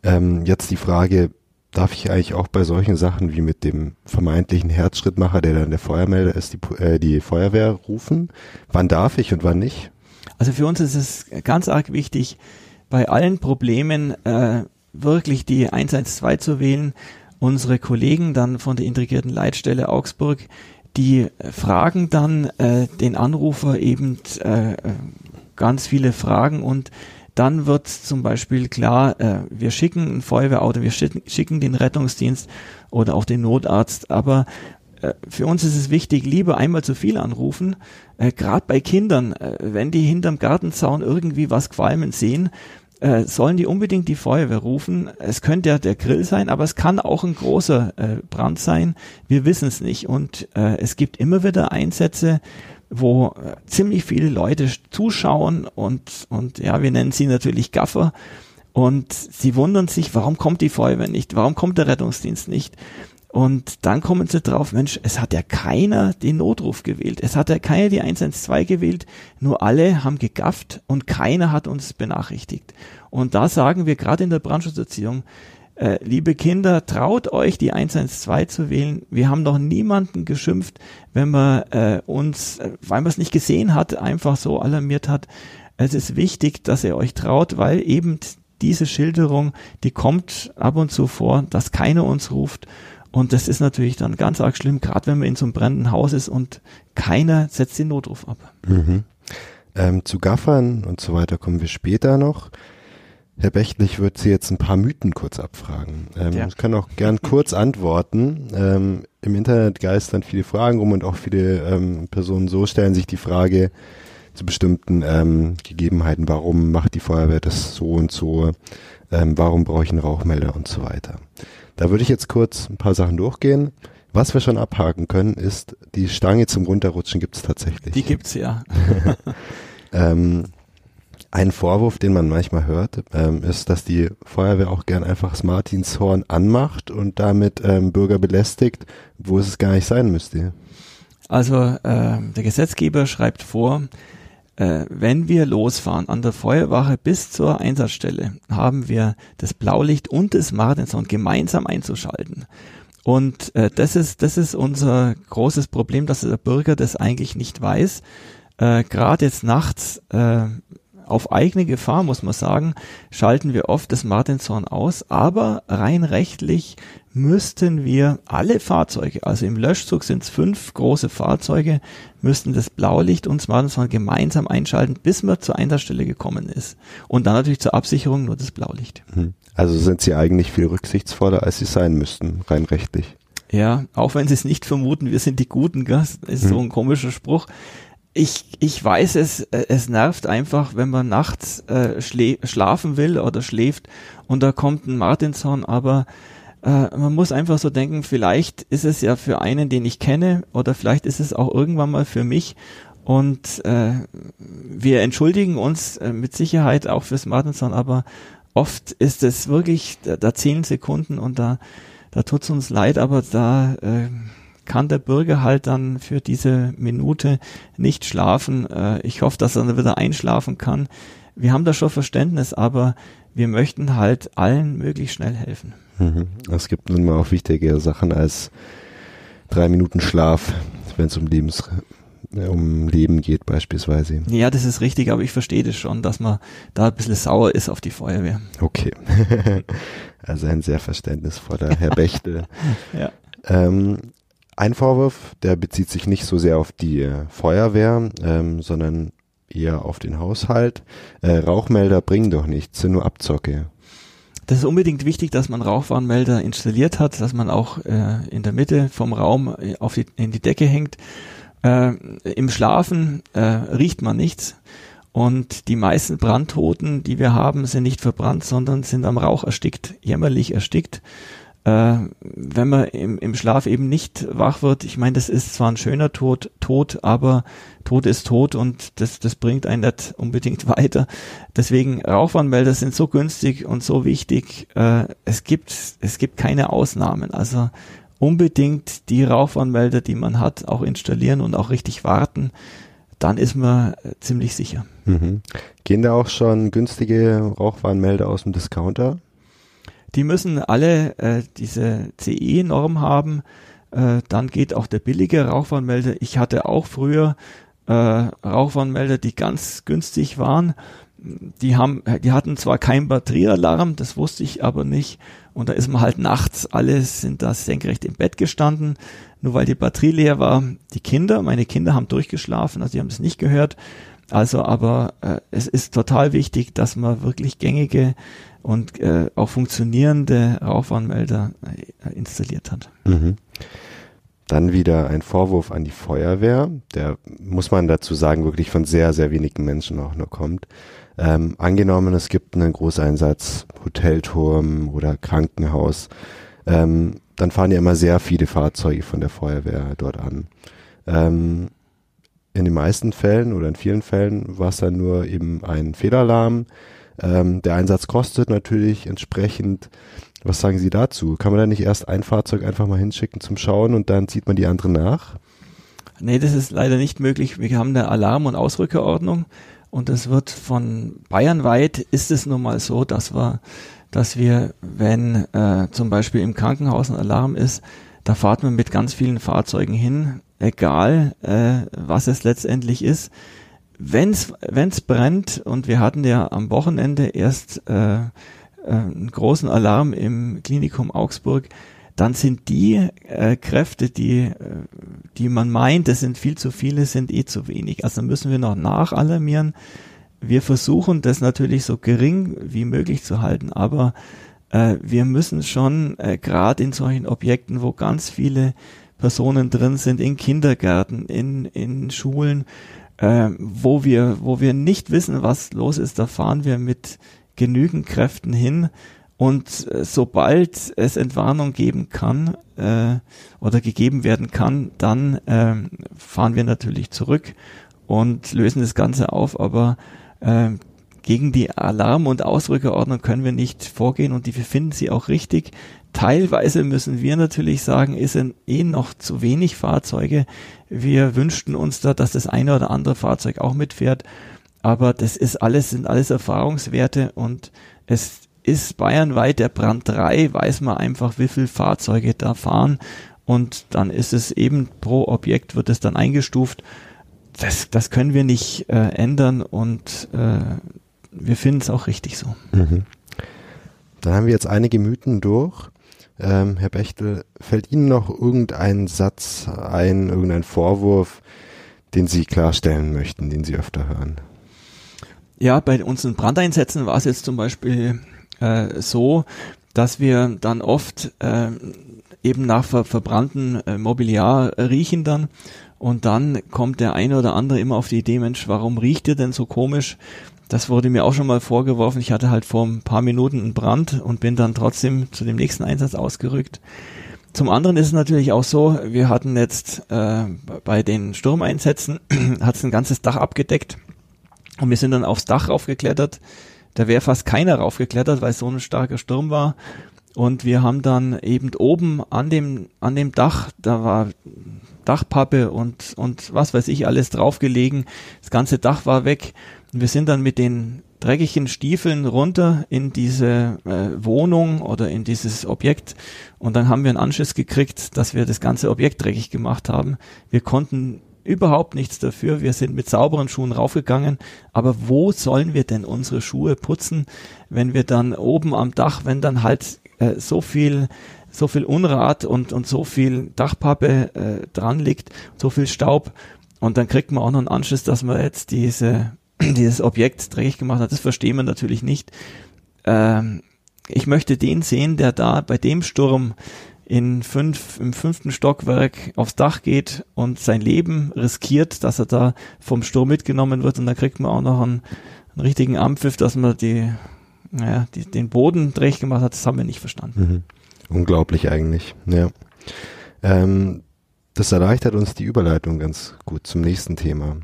Ähm, jetzt die Frage, darf ich eigentlich auch bei solchen Sachen wie mit dem vermeintlichen Herzschrittmacher, der dann der Feuermelder ist, die, äh, die Feuerwehr rufen? Wann darf ich und wann nicht? Also für uns ist es ganz arg wichtig, bei allen Problemen äh, wirklich die 112 zu wählen. Unsere Kollegen dann von der integrierten Leitstelle Augsburg, die fragen dann äh, den Anrufer eben äh, ganz viele Fragen und dann wird zum Beispiel klar, äh, wir schicken ein Feuerwehrauto, wir schicken, den Rettungsdienst oder auch den Notarzt, aber äh, für uns ist es wichtig, lieber einmal zu viel anrufen, äh, gerade bei Kindern, äh, wenn die hinterm Gartenzaun irgendwie was qualmen sehen, äh, sollen die unbedingt die Feuerwehr rufen. Es könnte ja der Grill sein, aber es kann auch ein großer äh, Brand sein. Wir wissen es nicht. Und äh, es gibt immer wieder Einsätze, wo äh, ziemlich viele Leute zuschauen und, und ja, wir nennen sie natürlich Gaffer. Und sie wundern sich, warum kommt die Feuerwehr nicht? Warum kommt der Rettungsdienst nicht? Und dann kommen sie drauf, Mensch, es hat ja keiner den Notruf gewählt. Es hat ja keiner die 112 gewählt. Nur alle haben gegafft und keiner hat uns benachrichtigt. Und da sagen wir gerade in der Brandschutzerziehung, äh, liebe Kinder, traut euch die 112 zu wählen. Wir haben noch niemanden geschimpft, wenn man äh, uns, äh, weil man es nicht gesehen hat, einfach so alarmiert hat. Es ist wichtig, dass ihr euch traut, weil eben diese Schilderung, die kommt ab und zu vor, dass keiner uns ruft. Und das ist natürlich dann ganz arg schlimm, gerade wenn man in so einem brennenden Haus ist und keiner setzt den Notruf ab. Mhm. Ähm, zu Gaffern und so weiter kommen wir später noch. Herr Bechtlich wird Sie jetzt ein paar Mythen kurz abfragen. Ähm, ja. Ich kann auch gern kurz antworten. Ähm, Im Internet geistern viele Fragen rum und auch viele ähm, Personen so stellen sich die Frage zu bestimmten ähm, Gegebenheiten, warum macht die Feuerwehr das so und so, ähm, warum brauche ich einen Rauchmelder und so weiter. Da würde ich jetzt kurz ein paar Sachen durchgehen. Was wir schon abhaken können, ist, die Stange zum Runterrutschen gibt es tatsächlich. Die gibt's ja. ähm, ein Vorwurf, den man manchmal hört, ähm, ist, dass die Feuerwehr auch gern einfach das Martinshorn anmacht und damit ähm, Bürger belästigt, wo es gar nicht sein müsste. Also äh, der Gesetzgeber schreibt vor, wenn wir losfahren an der Feuerwache bis zur Einsatzstelle, haben wir das Blaulicht und das Martinshorn gemeinsam einzuschalten. Und äh, das ist das ist unser großes Problem, dass der Bürger das eigentlich nicht weiß. Äh, Gerade jetzt nachts äh, auf eigene Gefahr, muss man sagen, schalten wir oft das Martinshorn aus, aber rein rechtlich müssten wir alle Fahrzeuge, also im Löschzug sind es fünf große Fahrzeuge, müssten das Blaulicht und das Martinshorn gemeinsam einschalten, bis man zur Einsatzstelle gekommen ist. Und dann natürlich zur Absicherung nur das Blaulicht. Hm. Also sind sie eigentlich viel rücksichtsvoller, als sie sein müssten, rein rechtlich. Ja, auch wenn sie es nicht vermuten, wir sind die Guten, das ist hm. so ein komischer Spruch ich, ich weiß es, es nervt einfach, wenn man nachts äh, schlafen will oder schläft und da kommt ein Martinshorn, aber äh, man muss einfach so denken, vielleicht ist es ja für einen, den ich kenne, oder vielleicht ist es auch irgendwann mal für mich. Und äh, wir entschuldigen uns äh, mit Sicherheit auch fürs Martinson, aber oft ist es wirklich, da, da zehn Sekunden und da, da tut's uns leid, aber da äh, kann der Bürger halt dann für diese Minute nicht schlafen. Äh, ich hoffe, dass er dann wieder einschlafen kann. Wir haben da schon Verständnis, aber wir möchten halt allen möglichst schnell helfen. Mhm. Es gibt nun mal auch wichtige Sachen als drei Minuten Schlaf, wenn es um Lebens äh, um Leben geht beispielsweise. Ja, das ist richtig, aber ich verstehe das schon, dass man da ein bisschen sauer ist auf die Feuerwehr. Okay. also ein sehr verständnisvoller Herr Bechtel. ja. Ähm, ein Vorwurf, der bezieht sich nicht so sehr auf die äh, Feuerwehr, ähm, sondern eher auf den Haushalt. Äh, Rauchmelder bringen doch nichts, sind nur Abzocke. Das ist unbedingt wichtig, dass man Rauchwarnmelder installiert hat, dass man auch äh, in der Mitte vom Raum äh, auf die, in die Decke hängt. Äh, Im Schlafen äh, riecht man nichts. Und die meisten Brandtoten, die wir haben, sind nicht verbrannt, sondern sind am Rauch erstickt, jämmerlich erstickt äh, wenn man im, im Schlaf eben nicht wach wird, ich meine, das ist zwar ein schöner Tod, Tod, aber Tod ist Tod und das, das bringt einen nicht unbedingt weiter. Deswegen Rauchwarnmelder sind so günstig und so wichtig. Äh, es gibt, es gibt keine Ausnahmen. Also unbedingt die Rauchwarnmelder, die man hat, auch installieren und auch richtig warten. Dann ist man ziemlich sicher. Mhm. Gehen da auch schon günstige Rauchwarnmelder aus dem Discounter? Die müssen alle äh, diese CE-Norm haben. Äh, dann geht auch der billige Rauchwarnmelder. Ich hatte auch früher äh, Rauchwarnmelder, die ganz günstig waren. Die haben, die hatten zwar keinen Batteriealarm, das wusste ich aber nicht. Und da ist man halt nachts, alle sind da senkrecht im Bett gestanden, nur weil die Batterie leer war. Die Kinder, meine Kinder haben durchgeschlafen, also die haben es nicht gehört. Also, aber äh, es ist total wichtig, dass man wirklich gängige und äh, auch funktionierende Rauchwarnmelder äh, installiert hat. Mhm. Dann wieder ein Vorwurf an die Feuerwehr, der muss man dazu sagen, wirklich von sehr, sehr wenigen Menschen auch nur kommt. Ähm, angenommen, es gibt einen Großeinsatz, Hotelturm oder Krankenhaus, ähm, dann fahren ja immer sehr viele Fahrzeuge von der Feuerwehr dort an. Ähm, in den meisten Fällen oder in vielen Fällen war es dann nur eben ein Fehlalarm, ähm, der Einsatz kostet natürlich entsprechend. Was sagen Sie dazu? Kann man da nicht erst ein Fahrzeug einfach mal hinschicken zum Schauen und dann zieht man die anderen nach? Nee, das ist leider nicht möglich. Wir haben eine Alarm- und Ausrückerordnung und es wird von bayernweit ist es nun mal so, dass wir, dass wir, wenn äh, zum Beispiel im Krankenhaus ein Alarm ist, da fahrt man mit ganz vielen Fahrzeugen hin, egal äh, was es letztendlich ist wenn's wenn's brennt und wir hatten ja am Wochenende erst äh, äh, einen großen Alarm im Klinikum Augsburg, dann sind die äh, Kräfte, die äh, die man meint, das sind viel zu viele, sind eh zu wenig. Also müssen wir noch nachalarmieren. Wir versuchen das natürlich so gering wie möglich zu halten, aber äh, wir müssen schon äh, gerade in solchen Objekten, wo ganz viele Personen drin sind, in Kindergärten, in in Schulen, äh, wo wir, wo wir nicht wissen, was los ist, da fahren wir mit genügend Kräften hin und äh, sobald es Entwarnung geben kann äh, oder gegeben werden kann, dann äh, fahren wir natürlich zurück und lösen das Ganze auf, aber äh, gegen die Alarm- und Ausrückerordnung können wir nicht vorgehen und die finden sie auch richtig. Teilweise müssen wir natürlich sagen, ist eh noch zu wenig Fahrzeuge. Wir wünschten uns da, dass das eine oder andere Fahrzeug auch mitfährt. Aber das ist alles, sind alles Erfahrungswerte und es ist bayernweit der Brand 3, weiß man einfach, wie viele Fahrzeuge da fahren. Und dann ist es eben pro Objekt wird es dann eingestuft. Das, das können wir nicht äh, ändern und äh, wir finden es auch richtig so. Mhm. Dann haben wir jetzt einige Mythen durch. Ähm, Herr Bechtel, fällt Ihnen noch irgendein Satz ein, irgendein Vorwurf, den Sie klarstellen möchten, den Sie öfter hören? Ja, bei unseren Brandeinsätzen war es jetzt zum Beispiel äh, so, dass wir dann oft äh, eben nach ver verbrannten äh, Mobiliar riechen dann und dann kommt der eine oder andere immer auf die Idee, Mensch, warum riecht ihr denn so komisch? Das wurde mir auch schon mal vorgeworfen. Ich hatte halt vor ein paar Minuten einen Brand und bin dann trotzdem zu dem nächsten Einsatz ausgerückt. Zum anderen ist es natürlich auch so, wir hatten jetzt äh, bei den Sturmeinsätzen hat es ein ganzes Dach abgedeckt und wir sind dann aufs Dach raufgeklettert. Da wäre fast keiner raufgeklettert, weil so ein starker Sturm war. Und wir haben dann eben oben an dem, an dem Dach, da war Dachpappe und, und was weiß ich alles draufgelegen. Das ganze Dach war weg. Und wir sind dann mit den dreckigen Stiefeln runter in diese äh, Wohnung oder in dieses Objekt und dann haben wir einen Anschiss gekriegt, dass wir das ganze Objekt dreckig gemacht haben. Wir konnten überhaupt nichts dafür. Wir sind mit sauberen Schuhen raufgegangen. Aber wo sollen wir denn unsere Schuhe putzen, wenn wir dann oben am Dach, wenn dann halt äh, so viel so viel Unrat und, und so viel Dachpappe äh, dran liegt, so viel Staub. Und dann kriegt man auch noch einen Anschluss, dass man jetzt diese, dieses Objekt dreckig gemacht hat. Das verstehen wir natürlich nicht. Ähm, ich möchte den sehen, der da bei dem Sturm in fünf, im fünften Stockwerk aufs Dach geht und sein Leben riskiert, dass er da vom Sturm mitgenommen wird und da kriegt man auch noch einen, einen richtigen Ampfiff, dass man die, naja, die, den Boden dreckig gemacht hat, das haben wir nicht verstanden. Mhm. Unglaublich eigentlich, ja. Ähm, das erleichtert uns die Überleitung ganz gut zum nächsten Thema.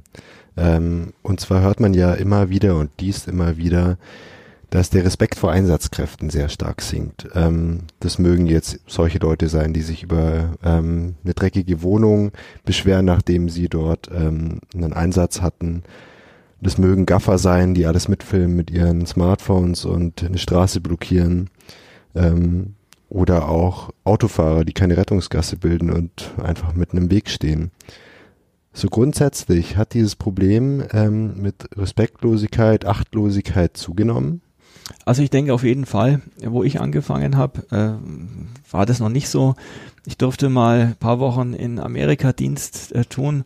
Ähm, und zwar hört man ja immer wieder und liest immer wieder, dass der Respekt vor Einsatzkräften sehr stark sinkt. Ähm, das mögen jetzt solche Leute sein, die sich über ähm, eine dreckige Wohnung beschweren, nachdem sie dort ähm, einen Einsatz hatten. Das mögen Gaffer sein, die alles mitfilmen mit ihren Smartphones und eine Straße blockieren. Ähm, oder auch Autofahrer, die keine Rettungsgasse bilden und einfach mitten im Weg stehen. So grundsätzlich hat dieses Problem ähm, mit Respektlosigkeit, Achtlosigkeit zugenommen. Also ich denke auf jeden Fall, wo ich angefangen habe, äh, war das noch nicht so. Ich durfte mal ein paar Wochen in Amerika Dienst äh, tun.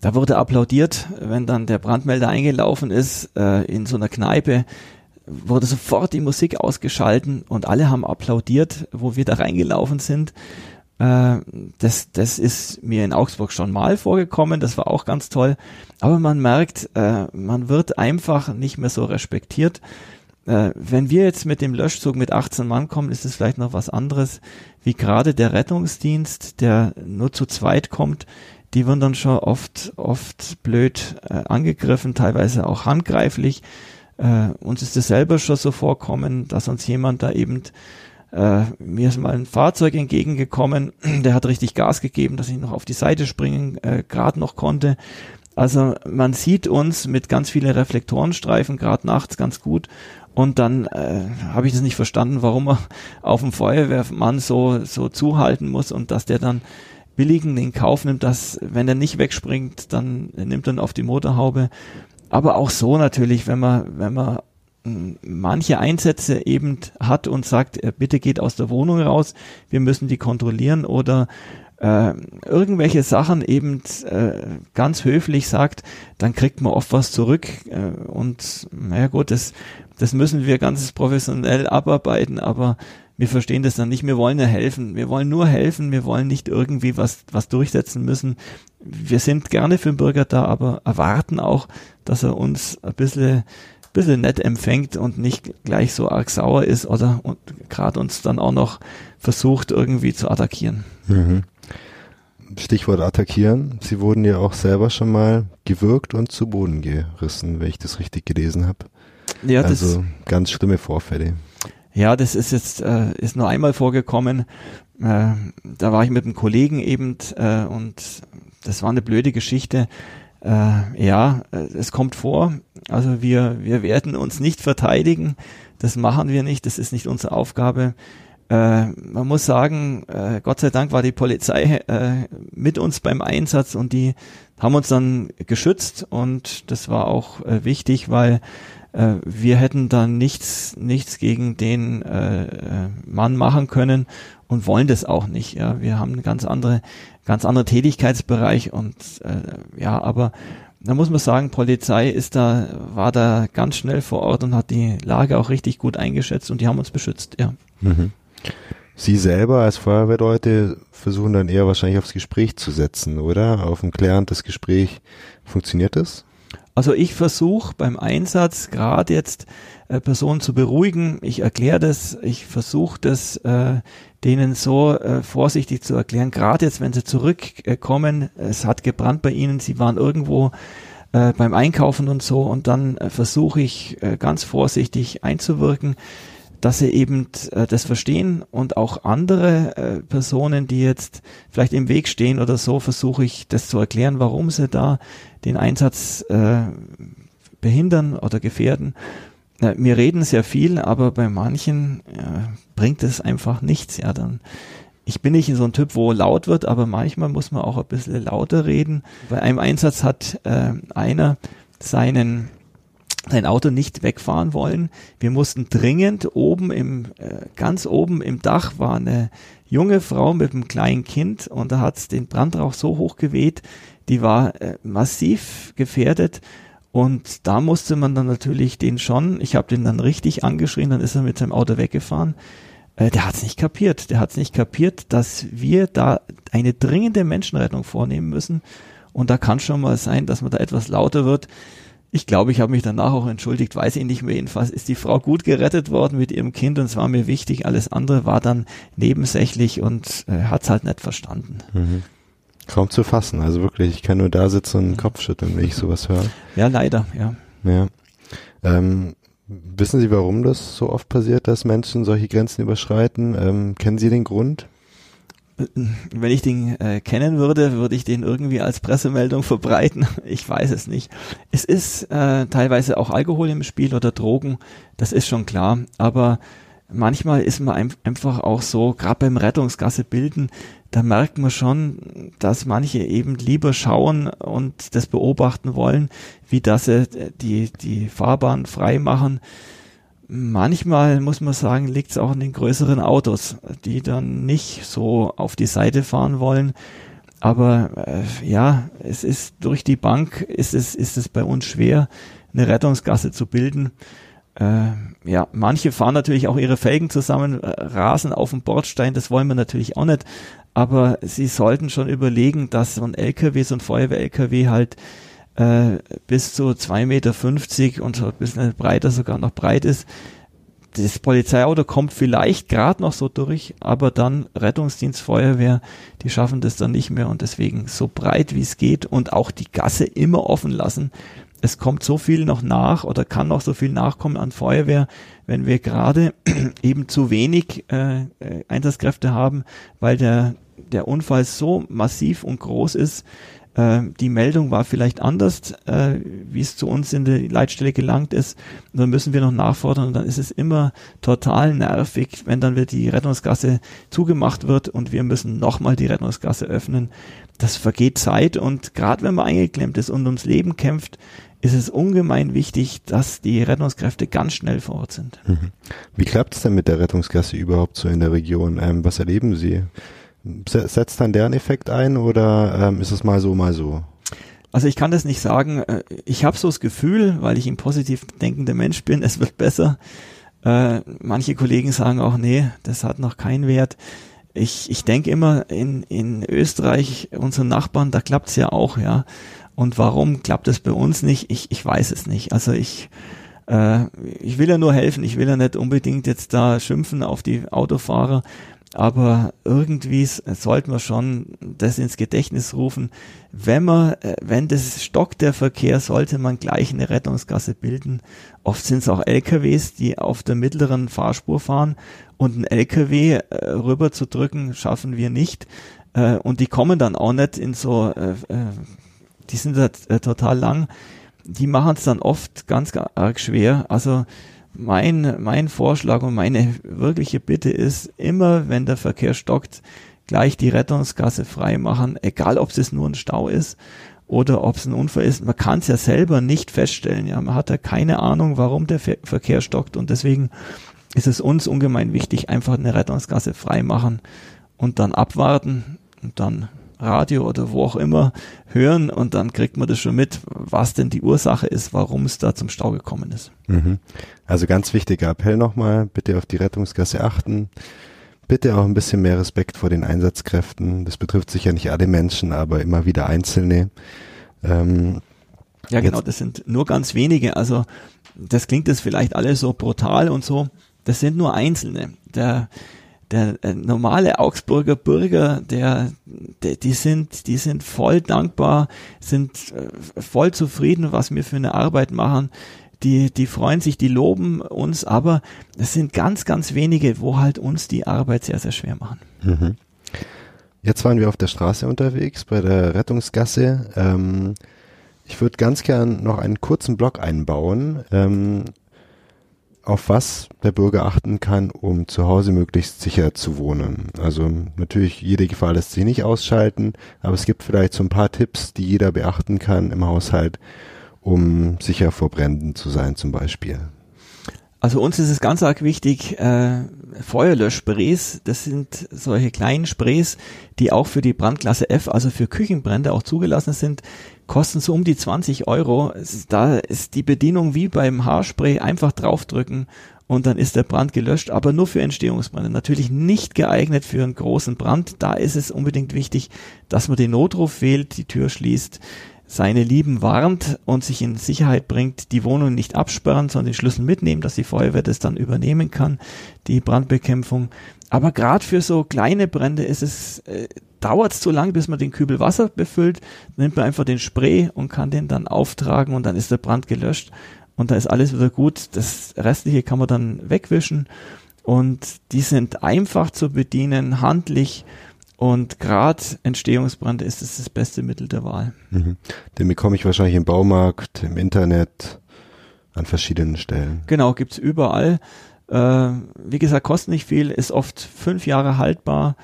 Da wurde applaudiert, wenn dann der Brandmelder eingelaufen ist äh, in so einer Kneipe wurde sofort die Musik ausgeschalten und alle haben applaudiert, wo wir da reingelaufen sind. Äh, das, das ist mir in Augsburg schon mal vorgekommen, das war auch ganz toll. Aber man merkt, äh, man wird einfach nicht mehr so respektiert. Äh, wenn wir jetzt mit dem Löschzug mit 18 Mann kommen, ist es vielleicht noch was anderes, wie gerade der Rettungsdienst, der nur zu zweit kommt, die werden dann schon oft, oft blöd äh, angegriffen, teilweise auch handgreiflich. Äh, uns ist es selber schon so vorkommen, dass uns jemand da eben äh, mir ist mal ein Fahrzeug entgegengekommen, der hat richtig Gas gegeben, dass ich noch auf die Seite springen äh, gerade noch konnte. Also man sieht uns mit ganz vielen Reflektorenstreifen, gerade nachts ganz gut. Und dann äh, habe ich das nicht verstanden, warum er auf dem Feuerwehrmann so, so zuhalten muss und dass der dann billigen den Kauf nimmt, dass wenn er nicht wegspringt, dann nimmt er auf die Motorhaube. Aber auch so natürlich, wenn man, wenn man manche Einsätze eben hat und sagt, äh, bitte geht aus der Wohnung raus, wir müssen die kontrollieren oder äh, irgendwelche Sachen eben äh, ganz höflich sagt, dann kriegt man oft was zurück äh, und naja gut, das, das müssen wir ganz professionell abarbeiten, aber wir verstehen das dann nicht, wir wollen ja helfen, wir wollen nur helfen, wir wollen nicht irgendwie was, was durchsetzen müssen. Wir sind gerne für den Bürger da, aber erwarten auch, dass er uns ein bisschen bisschen nett empfängt und nicht gleich so arg sauer ist oder gerade uns dann auch noch versucht irgendwie zu attackieren. Mhm. Stichwort attackieren. Sie wurden ja auch selber schon mal gewürgt und zu Boden gerissen, wenn ich das richtig gelesen habe. Ja, also ganz schlimme Vorfälle. Ja, das ist jetzt äh, ist nur einmal vorgekommen. Äh, da war ich mit einem Kollegen eben äh, und das war eine blöde Geschichte. Äh, ja, äh, es kommt vor. Also wir, wir werden uns nicht verteidigen. Das machen wir nicht. Das ist nicht unsere Aufgabe. Äh, man muss sagen, äh, Gott sei Dank war die Polizei äh, mit uns beim Einsatz und die haben uns dann geschützt und das war auch äh, wichtig, weil äh, wir hätten dann nichts, nichts gegen den Mann machen können und wollen das auch nicht. Ja, wir haben eine ganz andere ganz anderer Tätigkeitsbereich und äh, ja, aber da muss man sagen, Polizei ist da, war da ganz schnell vor Ort und hat die Lage auch richtig gut eingeschätzt und die haben uns beschützt, ja. Mhm. Sie selber als Feuerwehrleute versuchen dann eher wahrscheinlich aufs Gespräch zu setzen, oder? Auf ein klärendes Gespräch. Funktioniert das? Also ich versuche beim Einsatz gerade jetzt äh, Personen zu beruhigen. Ich erkläre das, ich versuche das äh, denen so äh, vorsichtig zu erklären. Gerade jetzt, wenn sie zurückkommen, es hat gebrannt bei ihnen, sie waren irgendwo äh, beim Einkaufen und so und dann äh, versuche ich äh, ganz vorsichtig einzuwirken dass sie eben äh, das verstehen und auch andere äh, Personen, die jetzt vielleicht im Weg stehen oder so, versuche ich das zu erklären, warum sie da den Einsatz äh, behindern oder gefährden. Äh, wir reden sehr viel, aber bei manchen äh, bringt es einfach nichts. Ja, dann ich bin nicht so ein Typ, wo laut wird, aber manchmal muss man auch ein bisschen lauter reden. Bei einem Einsatz hat äh, einer seinen sein Auto nicht wegfahren wollen. Wir mussten dringend oben im, äh, ganz oben im Dach war eine junge Frau mit einem kleinen Kind und da hat es den Brandrauch so hoch geweht, die war äh, massiv gefährdet. Und da musste man dann natürlich den schon, ich habe den dann richtig angeschrien, dann ist er mit seinem Auto weggefahren. Äh, der hat es nicht kapiert. Der hat es nicht kapiert, dass wir da eine dringende Menschenrettung vornehmen müssen. Und da kann schon mal sein, dass man da etwas lauter wird. Ich glaube, ich habe mich danach auch entschuldigt, weiß ich nicht mehr. Jedenfalls ist die Frau gut gerettet worden mit ihrem Kind und es war mir wichtig. Alles andere war dann nebensächlich und äh, hat es halt nicht verstanden. Mhm. Kaum zu fassen. Also wirklich, ich kann nur da sitzen und den Kopf schütteln, wenn ich sowas höre. Ja, leider, ja. Ja. Ähm, wissen Sie, warum das so oft passiert, dass Menschen solche Grenzen überschreiten? Ähm, kennen Sie den Grund? wenn ich den äh, kennen würde, würde ich den irgendwie als Pressemeldung verbreiten. Ich weiß es nicht. Es ist äh, teilweise auch Alkohol im Spiel oder Drogen, das ist schon klar. Aber manchmal ist man ein, einfach auch so, gerade beim Rettungsgasse bilden, da merkt man schon, dass manche eben lieber schauen und das beobachten wollen, wie dass sie die, die Fahrbahn frei machen Manchmal muss man sagen, liegt es auch in den größeren Autos, die dann nicht so auf die Seite fahren wollen. Aber äh, ja, es ist durch die Bank ist es ist es bei uns schwer, eine Rettungsgasse zu bilden. Äh, ja, manche fahren natürlich auch ihre Felgen zusammen, äh, rasen auf dem Bordstein. Das wollen wir natürlich auch nicht. Aber sie sollten schon überlegen, dass so ein LKW, so ein Feuerwehr-LKW halt äh, bis zu 2,50 Meter und ein bisschen breiter sogar noch breit ist. Das Polizeiauto kommt vielleicht gerade noch so durch, aber dann Rettungsdienst, Feuerwehr, die schaffen das dann nicht mehr und deswegen so breit wie es geht und auch die Gasse immer offen lassen. Es kommt so viel noch nach oder kann noch so viel nachkommen an Feuerwehr, wenn wir gerade eben zu wenig äh, äh, Einsatzkräfte haben, weil der, der Unfall so massiv und groß ist, äh, die Meldung war vielleicht anders, äh, wie es zu uns in die Leitstelle gelangt ist. Und dann müssen wir noch nachfordern und dann ist es immer total nervig, wenn dann wird die Rettungsgasse zugemacht wird und wir müssen nochmal die Rettungsgasse öffnen. Das vergeht Zeit und gerade wenn man eingeklemmt ist und ums Leben kämpft, ist es ungemein wichtig, dass die Rettungskräfte ganz schnell vor Ort sind. Mhm. Wie klappt es denn mit der Rettungsgasse überhaupt so in der Region? Ähm, was erleben Sie? Setzt dann deren Effekt ein oder ähm, ist es mal so, mal so? Also ich kann das nicht sagen. Äh, ich habe so das Gefühl, weil ich ein positiv denkender Mensch bin, es wird besser. Äh, manche Kollegen sagen auch, nee, das hat noch keinen Wert. Ich, ich denke immer, in, in Österreich, unseren Nachbarn, da klappt's ja auch, ja. Und warum klappt es bei uns nicht? Ich, ich weiß es nicht. Also ich, äh, ich will ja nur helfen. Ich will ja nicht unbedingt jetzt da schimpfen auf die Autofahrer aber irgendwie sollten wir schon das ins Gedächtnis rufen. Wenn man, äh, wenn das stockt der Verkehr, sollte man gleich eine Rettungsgasse bilden. Oft sind es auch LKWs, die auf der mittleren Fahrspur fahren und ein LKW äh, rüber zu drücken, schaffen wir nicht. Äh, und die kommen dann auch nicht in so, äh, äh die sind da, äh, total lang. Die machen es dann oft ganz arg schwer. Also mein, mein Vorschlag und meine wirkliche Bitte ist, immer wenn der Verkehr stockt, gleich die Rettungsgasse frei machen, egal ob es nur ein Stau ist oder ob es ein Unfall ist. Man kann es ja selber nicht feststellen. Ja, man hat ja keine Ahnung, warum der Ver Verkehr stockt und deswegen ist es uns ungemein wichtig, einfach eine Rettungsgasse frei machen und dann abwarten und dann Radio oder wo auch immer hören und dann kriegt man das schon mit, was denn die Ursache ist, warum es da zum Stau gekommen ist. Mhm. Also ganz wichtiger Appell nochmal, bitte auf die Rettungsgasse achten. Bitte auch ein bisschen mehr Respekt vor den Einsatzkräften. Das betrifft sicher nicht alle Menschen, aber immer wieder Einzelne. Ähm, Ja, genau, das sind nur ganz wenige. Also das klingt jetzt vielleicht alles so brutal und so. Das sind nur Einzelne. Der, der äh, normale Augsburger Bürger, der, der, die sind, die sind voll dankbar, sind äh, voll zufrieden, was wir für eine Arbeit machen. Die, die freuen sich, die loben uns, aber es sind ganz, ganz wenige, wo halt uns die Arbeit sehr, sehr schwer machen. Mhm. Jetzt waren wir auf der Straße unterwegs bei der Rettungsgasse. Ähm, ich würde ganz gern noch einen kurzen Block einbauen, ähm, auf was der Bürger achten kann, um zu Hause möglichst sicher zu wohnen. Also natürlich jede Gefahr lässt sich nicht ausschalten, aber es gibt vielleicht so ein paar Tipps, die jeder beachten kann im Haushalt, um sicher vor Bränden zu sein zum Beispiel. Also uns ist es ganz arg wichtig, äh, Feuerlöschsprays, das sind solche kleinen Sprays, die auch für die Brandklasse F, also für Küchenbrände auch zugelassen sind, kosten so um die 20 Euro. Da ist die Bedienung wie beim Haarspray einfach draufdrücken und dann ist der Brand gelöscht, aber nur für Entstehungsbrände. Natürlich nicht geeignet für einen großen Brand. Da ist es unbedingt wichtig, dass man den Notruf wählt, die Tür schließt, seine Lieben warnt und sich in Sicherheit bringt, die Wohnung nicht absperren, sondern den Schlüssel mitnehmen, dass die Feuerwehr das dann übernehmen kann, die Brandbekämpfung. Aber gerade für so kleine Brände ist es, äh, dauert es zu lang, bis man den Kübel Wasser befüllt, nimmt man einfach den Spray und kann den dann auftragen und dann ist der Brand gelöscht und da ist alles wieder gut. Das restliche kann man dann wegwischen und die sind einfach zu bedienen, handlich und gerade Entstehungsbrand ist es das beste Mittel der Wahl. Mhm. Den bekomme ich wahrscheinlich im Baumarkt, im Internet, an verschiedenen Stellen. Genau, gibt's überall. Äh, wie gesagt, kostet nicht viel, ist oft fünf Jahre haltbar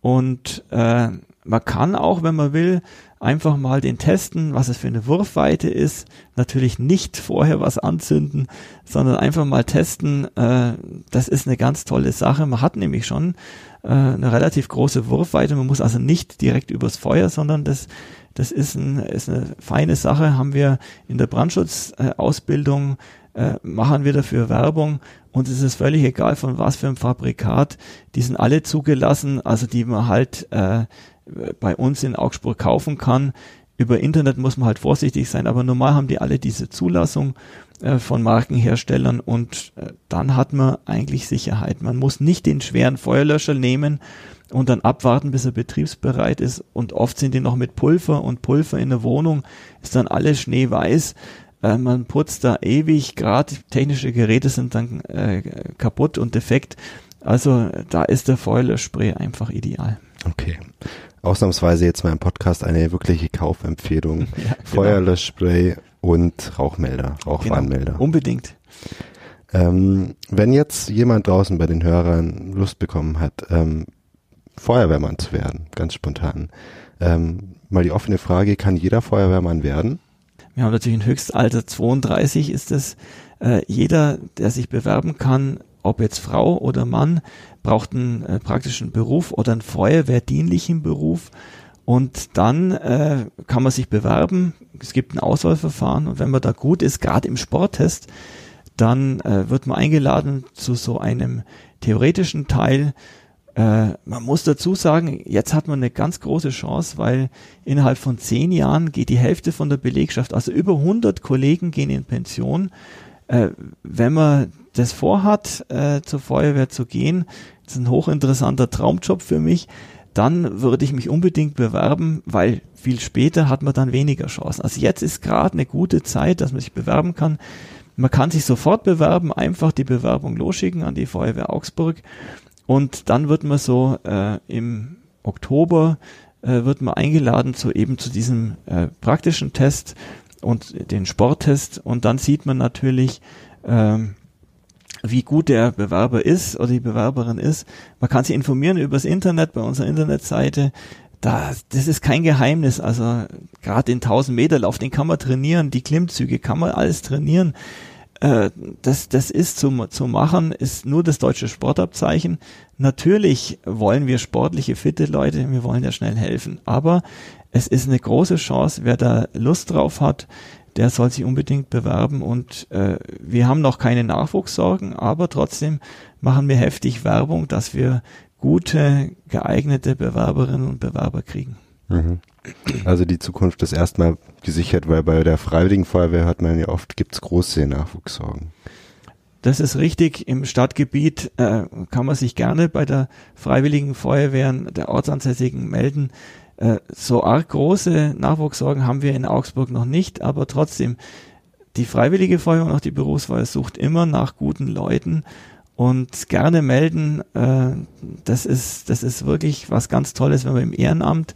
und äh, man kann auch, wenn man will, einfach mal den testen, was es für eine Wurfweite ist. Natürlich nicht vorher was anzünden, sondern einfach mal testen. Äh, das ist eine ganz tolle Sache. Man hat nämlich schon äh, eine relativ große Wurfweite. Man muss also nicht direkt übers Feuer, sondern das, das ist, ein, ist eine feine Sache. Haben wir in der Brandschutzausbildung, äh, machen wir dafür Werbung und es ist völlig egal von was für einem Fabrikat. Die sind alle zugelassen, also die man halt äh, bei uns in Augsburg kaufen kann. Über Internet muss man halt vorsichtig sein, aber normal haben die alle diese Zulassung äh, von Markenherstellern und äh, dann hat man eigentlich Sicherheit. Man muss nicht den schweren Feuerlöscher nehmen und dann abwarten, bis er betriebsbereit ist und oft sind die noch mit Pulver und Pulver in der Wohnung ist dann alles schneeweiß. Äh, man putzt da ewig, gerade technische Geräte sind dann äh, kaputt und defekt. Also da ist der Feuerlöschspray einfach ideal. Okay ausnahmsweise jetzt mal im Podcast eine wirkliche Kaufempfehlung. Ja, genau. Feuerlöschspray und Rauchmelder, Rauchwarnmelder. Genau, unbedingt. Ähm, wenn jetzt jemand draußen bei den Hörern Lust bekommen hat, ähm, Feuerwehrmann zu werden, ganz spontan, ähm, mal die offene Frage, kann jeder Feuerwehrmann werden? Wir haben natürlich ein Höchstalter 32 ist es. Äh, jeder, der sich bewerben kann, ob jetzt Frau oder Mann, braucht einen äh, praktischen Beruf oder einen feuerwehrdienlichen Beruf. Und dann äh, kann man sich bewerben. Es gibt ein Auswahlverfahren und wenn man da gut ist, gerade im Sporttest, dann äh, wird man eingeladen zu so einem theoretischen Teil. Äh, man muss dazu sagen, jetzt hat man eine ganz große Chance, weil innerhalb von zehn Jahren geht die Hälfte von der Belegschaft, also über 100 Kollegen gehen in Pension. Äh, wenn man das vorhat, äh, zur Feuerwehr zu gehen, das ist ein hochinteressanter Traumjob für mich, dann würde ich mich unbedingt bewerben, weil viel später hat man dann weniger Chancen. Also jetzt ist gerade eine gute Zeit, dass man sich bewerben kann. Man kann sich sofort bewerben, einfach die Bewerbung losschicken an die Feuerwehr Augsburg und dann wird man so äh, im Oktober äh, wird man eingeladen zu eben zu diesem äh, praktischen Test und den Sporttest und dann sieht man natürlich, ähm, wie gut der Bewerber ist oder die Bewerberin ist. Man kann sich informieren übers Internet bei unserer Internetseite. Da, das ist kein Geheimnis. Also gerade den 1000 Meter Lauf, den kann man trainieren. Die Klimmzüge kann man alles trainieren. Äh, das, das ist zu, zu machen, ist nur das deutsche Sportabzeichen. Natürlich wollen wir sportliche, fitte Leute, wir wollen ja schnell helfen. Aber es ist eine große Chance, wer da Lust drauf hat, der soll sich unbedingt bewerben und äh, wir haben noch keine Nachwuchssorgen, aber trotzdem machen wir heftig Werbung, dass wir gute, geeignete Bewerberinnen und Bewerber kriegen. Mhm. Also die Zukunft ist erstmal gesichert, weil bei der Freiwilligen Feuerwehr hört man ja oft, gibt's große Nachwuchssorgen. Das ist richtig. Im Stadtgebiet äh, kann man sich gerne bei der Freiwilligen Feuerwehren der Ortsansässigen melden. Äh, so arg große Nachwuchssorgen haben wir in Augsburg noch nicht, aber trotzdem, die Freiwillige Feuerwehr und auch die Berufsfeuerwehr sucht immer nach guten Leuten und gerne melden. Äh, das ist, das ist wirklich was ganz Tolles, wenn man im Ehrenamt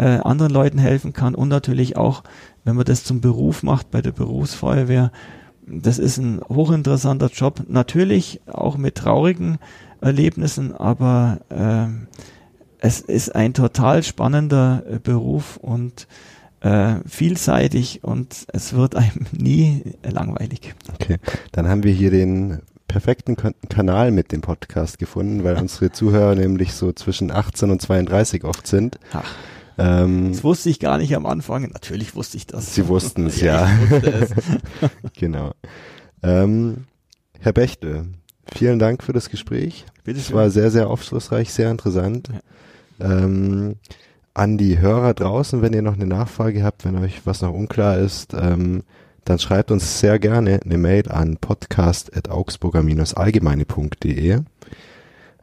äh, anderen Leuten helfen kann und natürlich auch, wenn man das zum Beruf macht bei der Berufsfeuerwehr. Das ist ein hochinteressanter Job, natürlich auch mit traurigen Erlebnissen, aber äh, es ist ein total spannender äh, Beruf und äh, vielseitig und es wird einem nie langweilig. Okay, dann haben wir hier den perfekten Kanal mit dem Podcast gefunden, weil unsere Zuhörer nämlich so zwischen 18 und 32 oft sind. Ach. Ähm, das wusste ich gar nicht am Anfang. Natürlich wusste ich das. Sie wussten es, ja. ja. Es. genau. Ähm, Herr Bechtel, vielen Dank für das Gespräch. Bitte schön. Es war sehr, sehr aufschlussreich, sehr interessant. Ja. Ähm, an die Hörer draußen, wenn ihr noch eine Nachfrage habt, wenn euch was noch unklar ist, ähm, dann schreibt uns sehr gerne eine Mail an podcast.augsburger-allgemeine.de.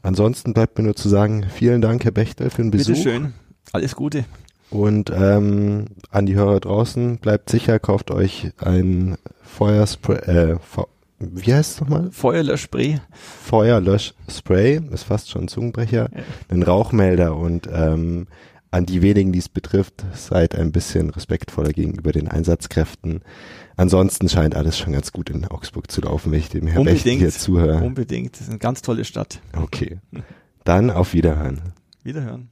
Ansonsten bleibt mir nur zu sagen, vielen Dank, Herr Bechtel, für den Besuch. Bitteschön. Alles Gute. Und ähm, an die Hörer draußen, bleibt sicher, kauft euch ein Feuerspray, äh, wie heißt es nochmal? Feuerlöschspray. Feuerlöschspray, ist fast schon ein Zungenbrecher, ja. ein Rauchmelder und ähm, an die wenigen, die es betrifft, seid ein bisschen respektvoller gegenüber den Einsatzkräften. Ansonsten scheint alles schon ganz gut in Augsburg zu laufen, wenn ich dem Herrn Becht hier zuhöre. Unbedingt, das ist eine ganz tolle Stadt. Okay. Dann auf Wiederhören. Wiederhören.